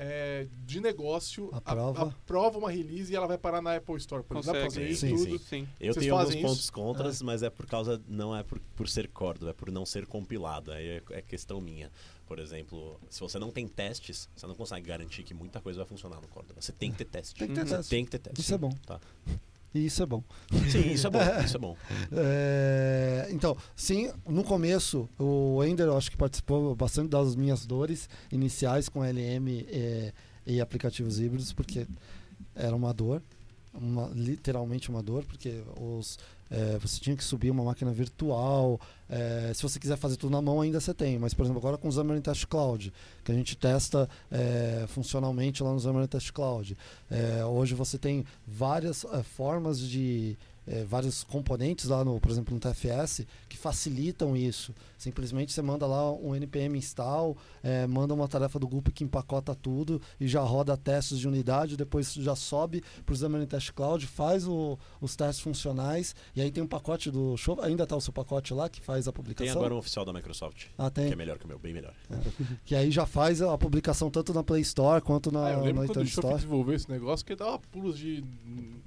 é, de negócio a- Aprova. aprova uma release e ela vai parar na Apple Store. Por exemplo, Consegue. fazer isso Sim, tudo. sim. Sim. Eu Vocês tenho alguns fazem pontos isso? contras, mas é por causa. Não é por, por ser Córdoba, é por não ser compilado. Aí é, é questão minha. Por exemplo, se você não tem testes, você não consegue garantir que muita coisa vai funcionar no Córdoba. Você tem que ter teste. Tem que ter Uhum. Você teste. tem que ter teste. Isso é bom. Tá. E isso é bom. Sim, isso é bom. Isso é bom. É, então, sim, no começo, o Ender eu acho que participou bastante das minhas dores iniciais com LM é, e aplicativos híbridos, porque era uma dor, uma- literalmente uma dor, porque os, é, você tinha que subir uma máquina virtual. é, se você quiser fazer tudo na mão, ainda você tem. Mas, por exemplo, agora com o Xamarin Test Cloud, que a gente testa é, funcionalmente lá no Xamarin Test Cloud. É, hoje você tem várias é, formas de é, vários componentes lá no, por exemplo, no TFS que facilitam isso. Simplesmente você manda lá um npm install, é, manda uma tarefa do grupo que empacota tudo e já roda testes de unidade, depois já sobe para o Xamarin Test Cloud, faz o- os testes funcionais e aí tem um pacote do show, ainda está o seu pacote lá que faz a Tem publicação. agora um oficial da Microsoft, Ah, que tem. é melhor que o meu, bem melhor. Que aí já faz a publicação tanto na Play Store quanto na, Ah, eu lembro na quando o Store. desenvolveu esse negócio que ele dava pulos de.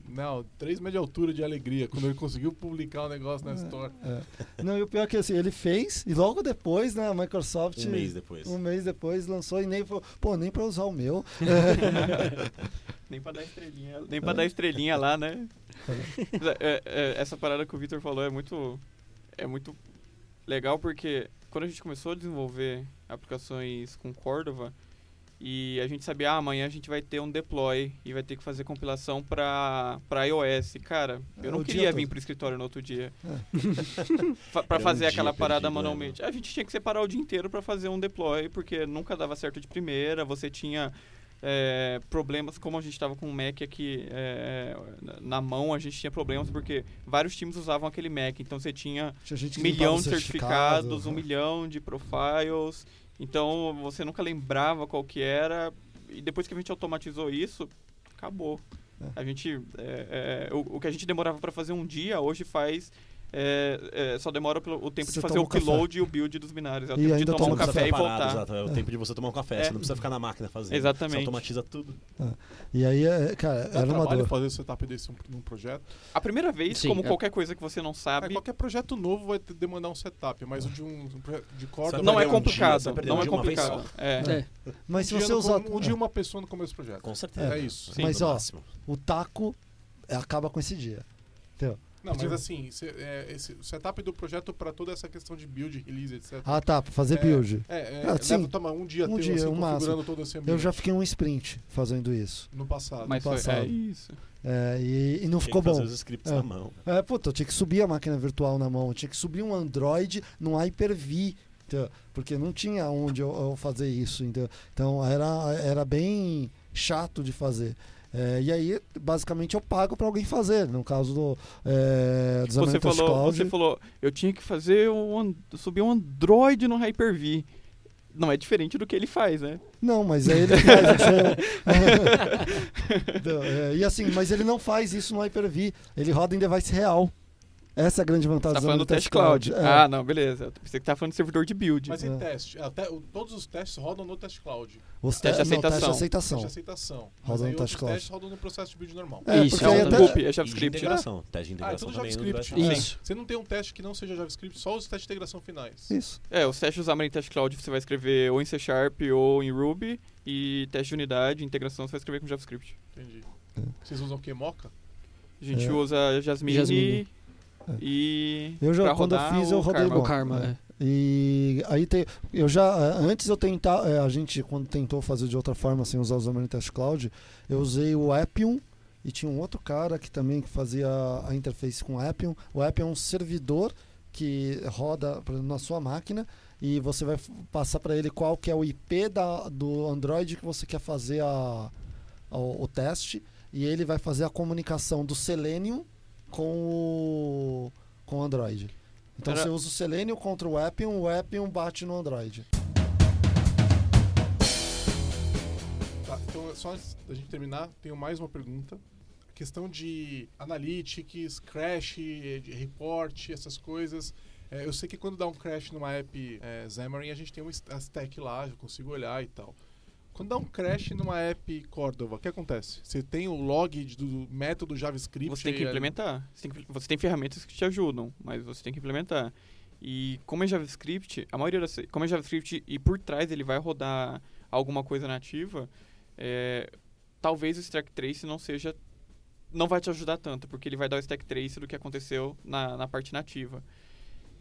Não, 3 metros de altura de alegria quando ele conseguiu publicar o negócio na Store. É. Não, e o pior é que assim, ele fez e logo depois, né, a Microsoft Um mês depois. um mês depois lançou e nem falou, pô, nem pra usar o meu. Nem pra dar estrelinha, nem pra dar estrelinha lá, né? É, é, é, essa parada que o Victor falou é muito, é muito legal porque quando a gente começou a desenvolver aplicações com Cordova e a gente sabia, ah, amanhã a gente vai ter um deploy e vai ter que fazer compilação pra, pra iOS. Cara, eu É, não o queria vir pro escritório no outro dia. É. Era um fazer dia aquela parada perdido, né, manualmente. A gente tinha que separar o dia inteiro pra fazer um deploy, porque nunca dava certo de primeira, você tinha é, problemas, como a gente estava com o Mac aqui é, na mão, a gente tinha problemas porque vários times usavam aquele Mac, então você tinha Tinha gente um milhão de o certificado, certificados, um né? milhão de profiles, então você nunca lembrava qual que era, e depois que a gente automatizou isso, acabou. É. A gente, é, é, o, o que a gente demorava para fazer um dia, hoje faz... é, é, só demora o tempo Você de fazer o um upload e o build dos binários. É o E tempo de tomar toma um café e parado, voltar. exato, é o tempo de você tomar um café. É. Você não precisa ficar na máquina fazendo. Exatamente. Você automatiza tudo. E aí, é, cara, Dá era uma dor. fazer o setup desse um- num projeto. A primeira vez, Sim, como é. qualquer coisa que você não É, sabe, qualquer projeto novo vai demandar um setup, mas o de um, um projeto de corda não é perder um dia, complicado. não é complicado. É. É. Mas se você usar. um dia uma pessoa no começo do projeto. Com certeza. É isso. Mas, ó. O taco é, acaba com esse dia. Não, mas assim, cê- é, esse, o setup do projeto para toda essa questão de build, release, etc. Ah, tá, pra fazer É, build. É, é, Ah, leva, sim. toma um dia Um teu, dia, assim, configurando todo esse ambiente Eu já fiquei um sprint fazendo isso. no passado. Mas foi, passado. é isso. É, e, e não ficou bom. os scripts É. na mão. É, puta, eu tinha que subir a máquina virtual na mão, eu tinha que subir um Android num Hyper-V, porque não tinha onde eu, eu fazer isso. Entendeu? Então era, era bem chato de fazer. É, e aí, basicamente, eu pago para alguém fazer. No caso do, é, do Você Xamarin Test falou, Cloud. você falou, eu tinha que fazer um, subir um Android no Hyper-V. Não é diferente do que ele faz, né? Não, mas aí ele faz. isso. Então, é, e assim, mas ele não faz isso no Hyper-V. Ele roda em device real. Essa é a grande vantagem Você tá do falando do Xamarin test cloud. É. Ah, não, beleza. Pensei que tá falando de servidor de build. Mas e É. teste? Até, todos os testes rodam no teste cloud. Os Teste te- de não, teste de aceitação. aceitação. Teste de aceitação. Mas Roda aí no teste cloud. testes rodam no processo de build normal. É, Isso, porque É até- é E de JavaScript. integração. Teste de Ah, então integração também no JavaScript. Xamarin. Isso. Você não tem um teste que não seja JavaScript, só os testes de integração finais. Isso. É, os testes do Xamarin Test Cloud você vai escrever ou em C Sharp ou em Ruby. E teste de unidade, integração você vai escrever com JavaScript. Entendi. É. Vocês usam o que? Mocha? A gente É. usa Jasmine, Jasmine. É. e. Eu já- quando eu fiz, eu o rodei Karma. O Karma, É. é. E aí tem, eu já eh, antes eu tentar, eh, a gente quando tentou fazer de outra forma sem usar o Xamarin Test Cloud, eu usei o Appium e tinha um outro cara que também fazia a interface com o Appium. O Appium é um servidor que roda na sua máquina e você vai passar para ele qual que é o IP da, do Android que você quer fazer a, o, o teste e ele vai fazer a comunicação do Selenium com o, com o Android. Então Era- você usa o Selenium contra o Appium, o Appium bate no Android. Tá, então só antes da gente terminar, tenho mais uma pergunta. A questão de analytics, crash, de report, essas coisas. É, eu sei que quando dá um crash numa app é, Xamarin, a gente tem uma stack lá, eu consigo olhar e tal. Quando dá um crash numa app Cordova, o que acontece? Você tem o log do método JavaScript. Você tem que implementar. Você tem, que- você tem ferramentas que te ajudam, mas você tem que implementar. E como é JavaScript, a maioria das. Como é JavaScript e por trás ele vai rodar alguma coisa nativa, é, talvez o stack trace não seja. Não vai te ajudar tanto, porque ele vai dar o stack trace do que aconteceu na, na parte nativa.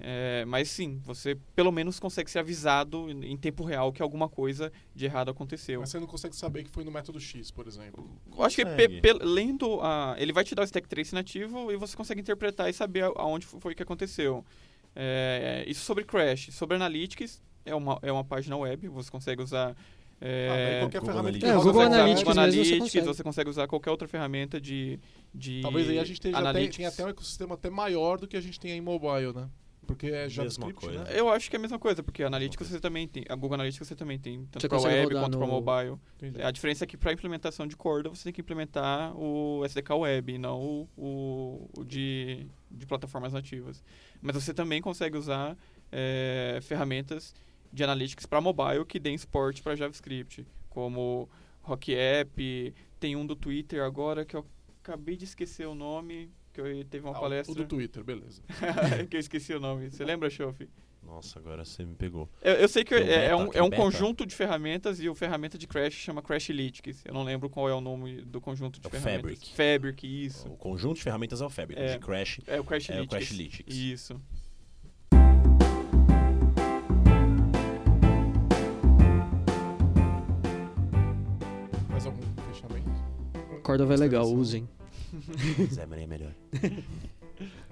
É, mas sim, você pelo menos consegue ser avisado em em tempo real que alguma coisa de errado aconteceu. Mas você não consegue saber que foi no método X, por exemplo. Eu acho que Consegue. pe- pe- lendo a. Ele vai te dar o stack trace nativo e você consegue interpretar e saber aonde foi que aconteceu. É, isso sobre Crash. Sobre Analytics, é uma, é uma página web, você consegue usar. É, Ah, qualquer Google ferramenta que Analytics. É, Google usar Analytics Google mesmo você Analytics, consegue. você consegue usar qualquer outra ferramenta de. de Talvez aí a gente esteja até, Analytics. tenha até um ecossistema até maior do que a gente tem em mobile, né? Porque é Mesma JavaScript, coisa. né? Eu acho que é a mesma coisa, porque a Analytics você também tem. A Google Analytics você também tem, tanto para web quanto para no- mobile. Entendi. A diferença é que para implementação de Corda você tem que implementar o SDK Web, não o, o, o de, de plataformas nativas. Mas você também consegue usar é, ferramentas de analytics para mobile que deem suporte para JavaScript, como Rock App, tem um do Twitter agora que eu acabei de esquecer o nome, que eu teve uma Ah, o- palestra O do Twitter, beleza. que eu esqueci o nome. Você lembra, Chofi? Nossa, agora você me pegou. Eu, eu sei que é, é beta, um, tem é um beta. conjunto de ferramentas e o ferramenta de Crash chama Crashlytics. Eu não lembro qual é o nome do conjunto de É o ferramentas. Fabric. Fabric, isso. O conjunto de ferramentas é o Fabric. É. O de Crash É o Crashlytics. é o Crashlytics. Isso. Mais algum fechamento? Cordova é legal, Instalação. usem. Xamarin é melhor.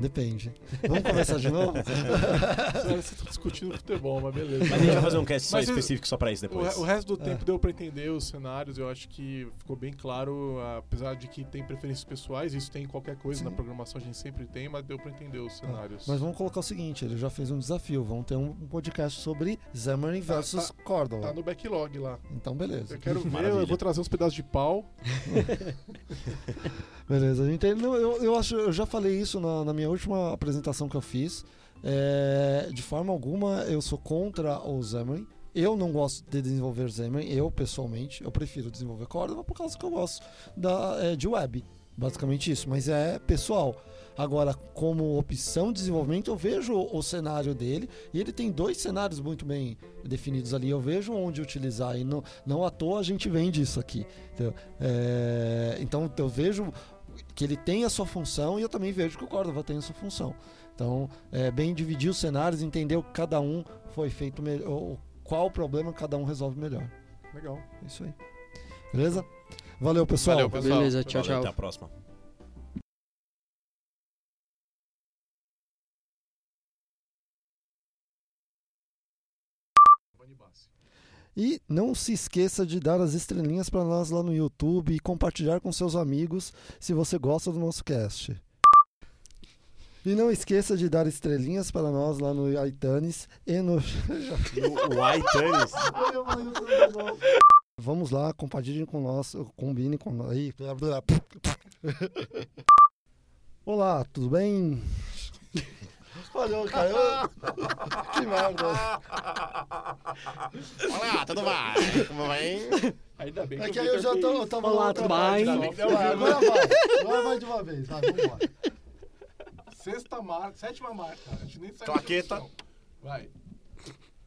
Depende. Vamos começar de novo? Vocês estão discutindo futebol, mas beleza. Mas a gente vai fazer um cast só específico só pra isso depois. o resto do É. tempo deu pra entender os cenários, eu acho que ficou bem claro, apesar de que tem preferências pessoais, isso tem em qualquer coisa Sim. na programação, a gente sempre tem, mas deu pra entender os cenários. Mas vamos colocar o seguinte, ele já fez um desafio, vamos ter um podcast sobre Xamarin Tá- versus tá- Cordova. Tá no backlog lá. Então beleza. Eu quero ver, Maravilha. eu vou trazer uns pedaços de pau. Beleza, a gente eu, eu acho, eu já falei isso na, na minha última apresentação que eu fiz. É, de forma alguma eu sou contra o Xamarin. Eu não gosto de desenvolver Xamarin, eu pessoalmente, eu prefiro desenvolver Cordova por causa que eu gosto da, é, de web. Basicamente isso, mas é pessoal. Agora, como opção de desenvolvimento, eu vejo o cenário dele e ele tem dois cenários muito bem definidos ali. Eu vejo onde utilizar e não, não à toa a gente vende isso aqui. entendeu? É, então eu vejo que ele tem a sua função e eu também vejo que o Cordova tem a sua função. Então, é bem dividir os cenários, entender o que cada um foi feito melhor, qual o problema cada um resolve melhor. Legal. É isso aí. Beleza? Valeu, pessoal. Valeu, pessoal. Beleza, tchau, tchau. Até a próxima. E não se esqueça de dar as estrelinhas para nós lá no YouTube e compartilhar com seus amigos se você gosta do nosso cast. E não esqueça de dar estrelinhas para nós lá no iTunes e no. O, o iTunes. Vamos lá, compartilhem com nós, combine com nós. aí. Olá, tudo bem? Falhou, cara. Eu- Que merda. Olá, tudo bem? Como vai? Ainda bem É que aí eu já tô, eu tava Olá, outra tudo bem? Agora vai. Agora vai de uma vez. Vai, vambora. Sexta marca, sétima marca. A gente nem sabe Claqueta. são. Vai.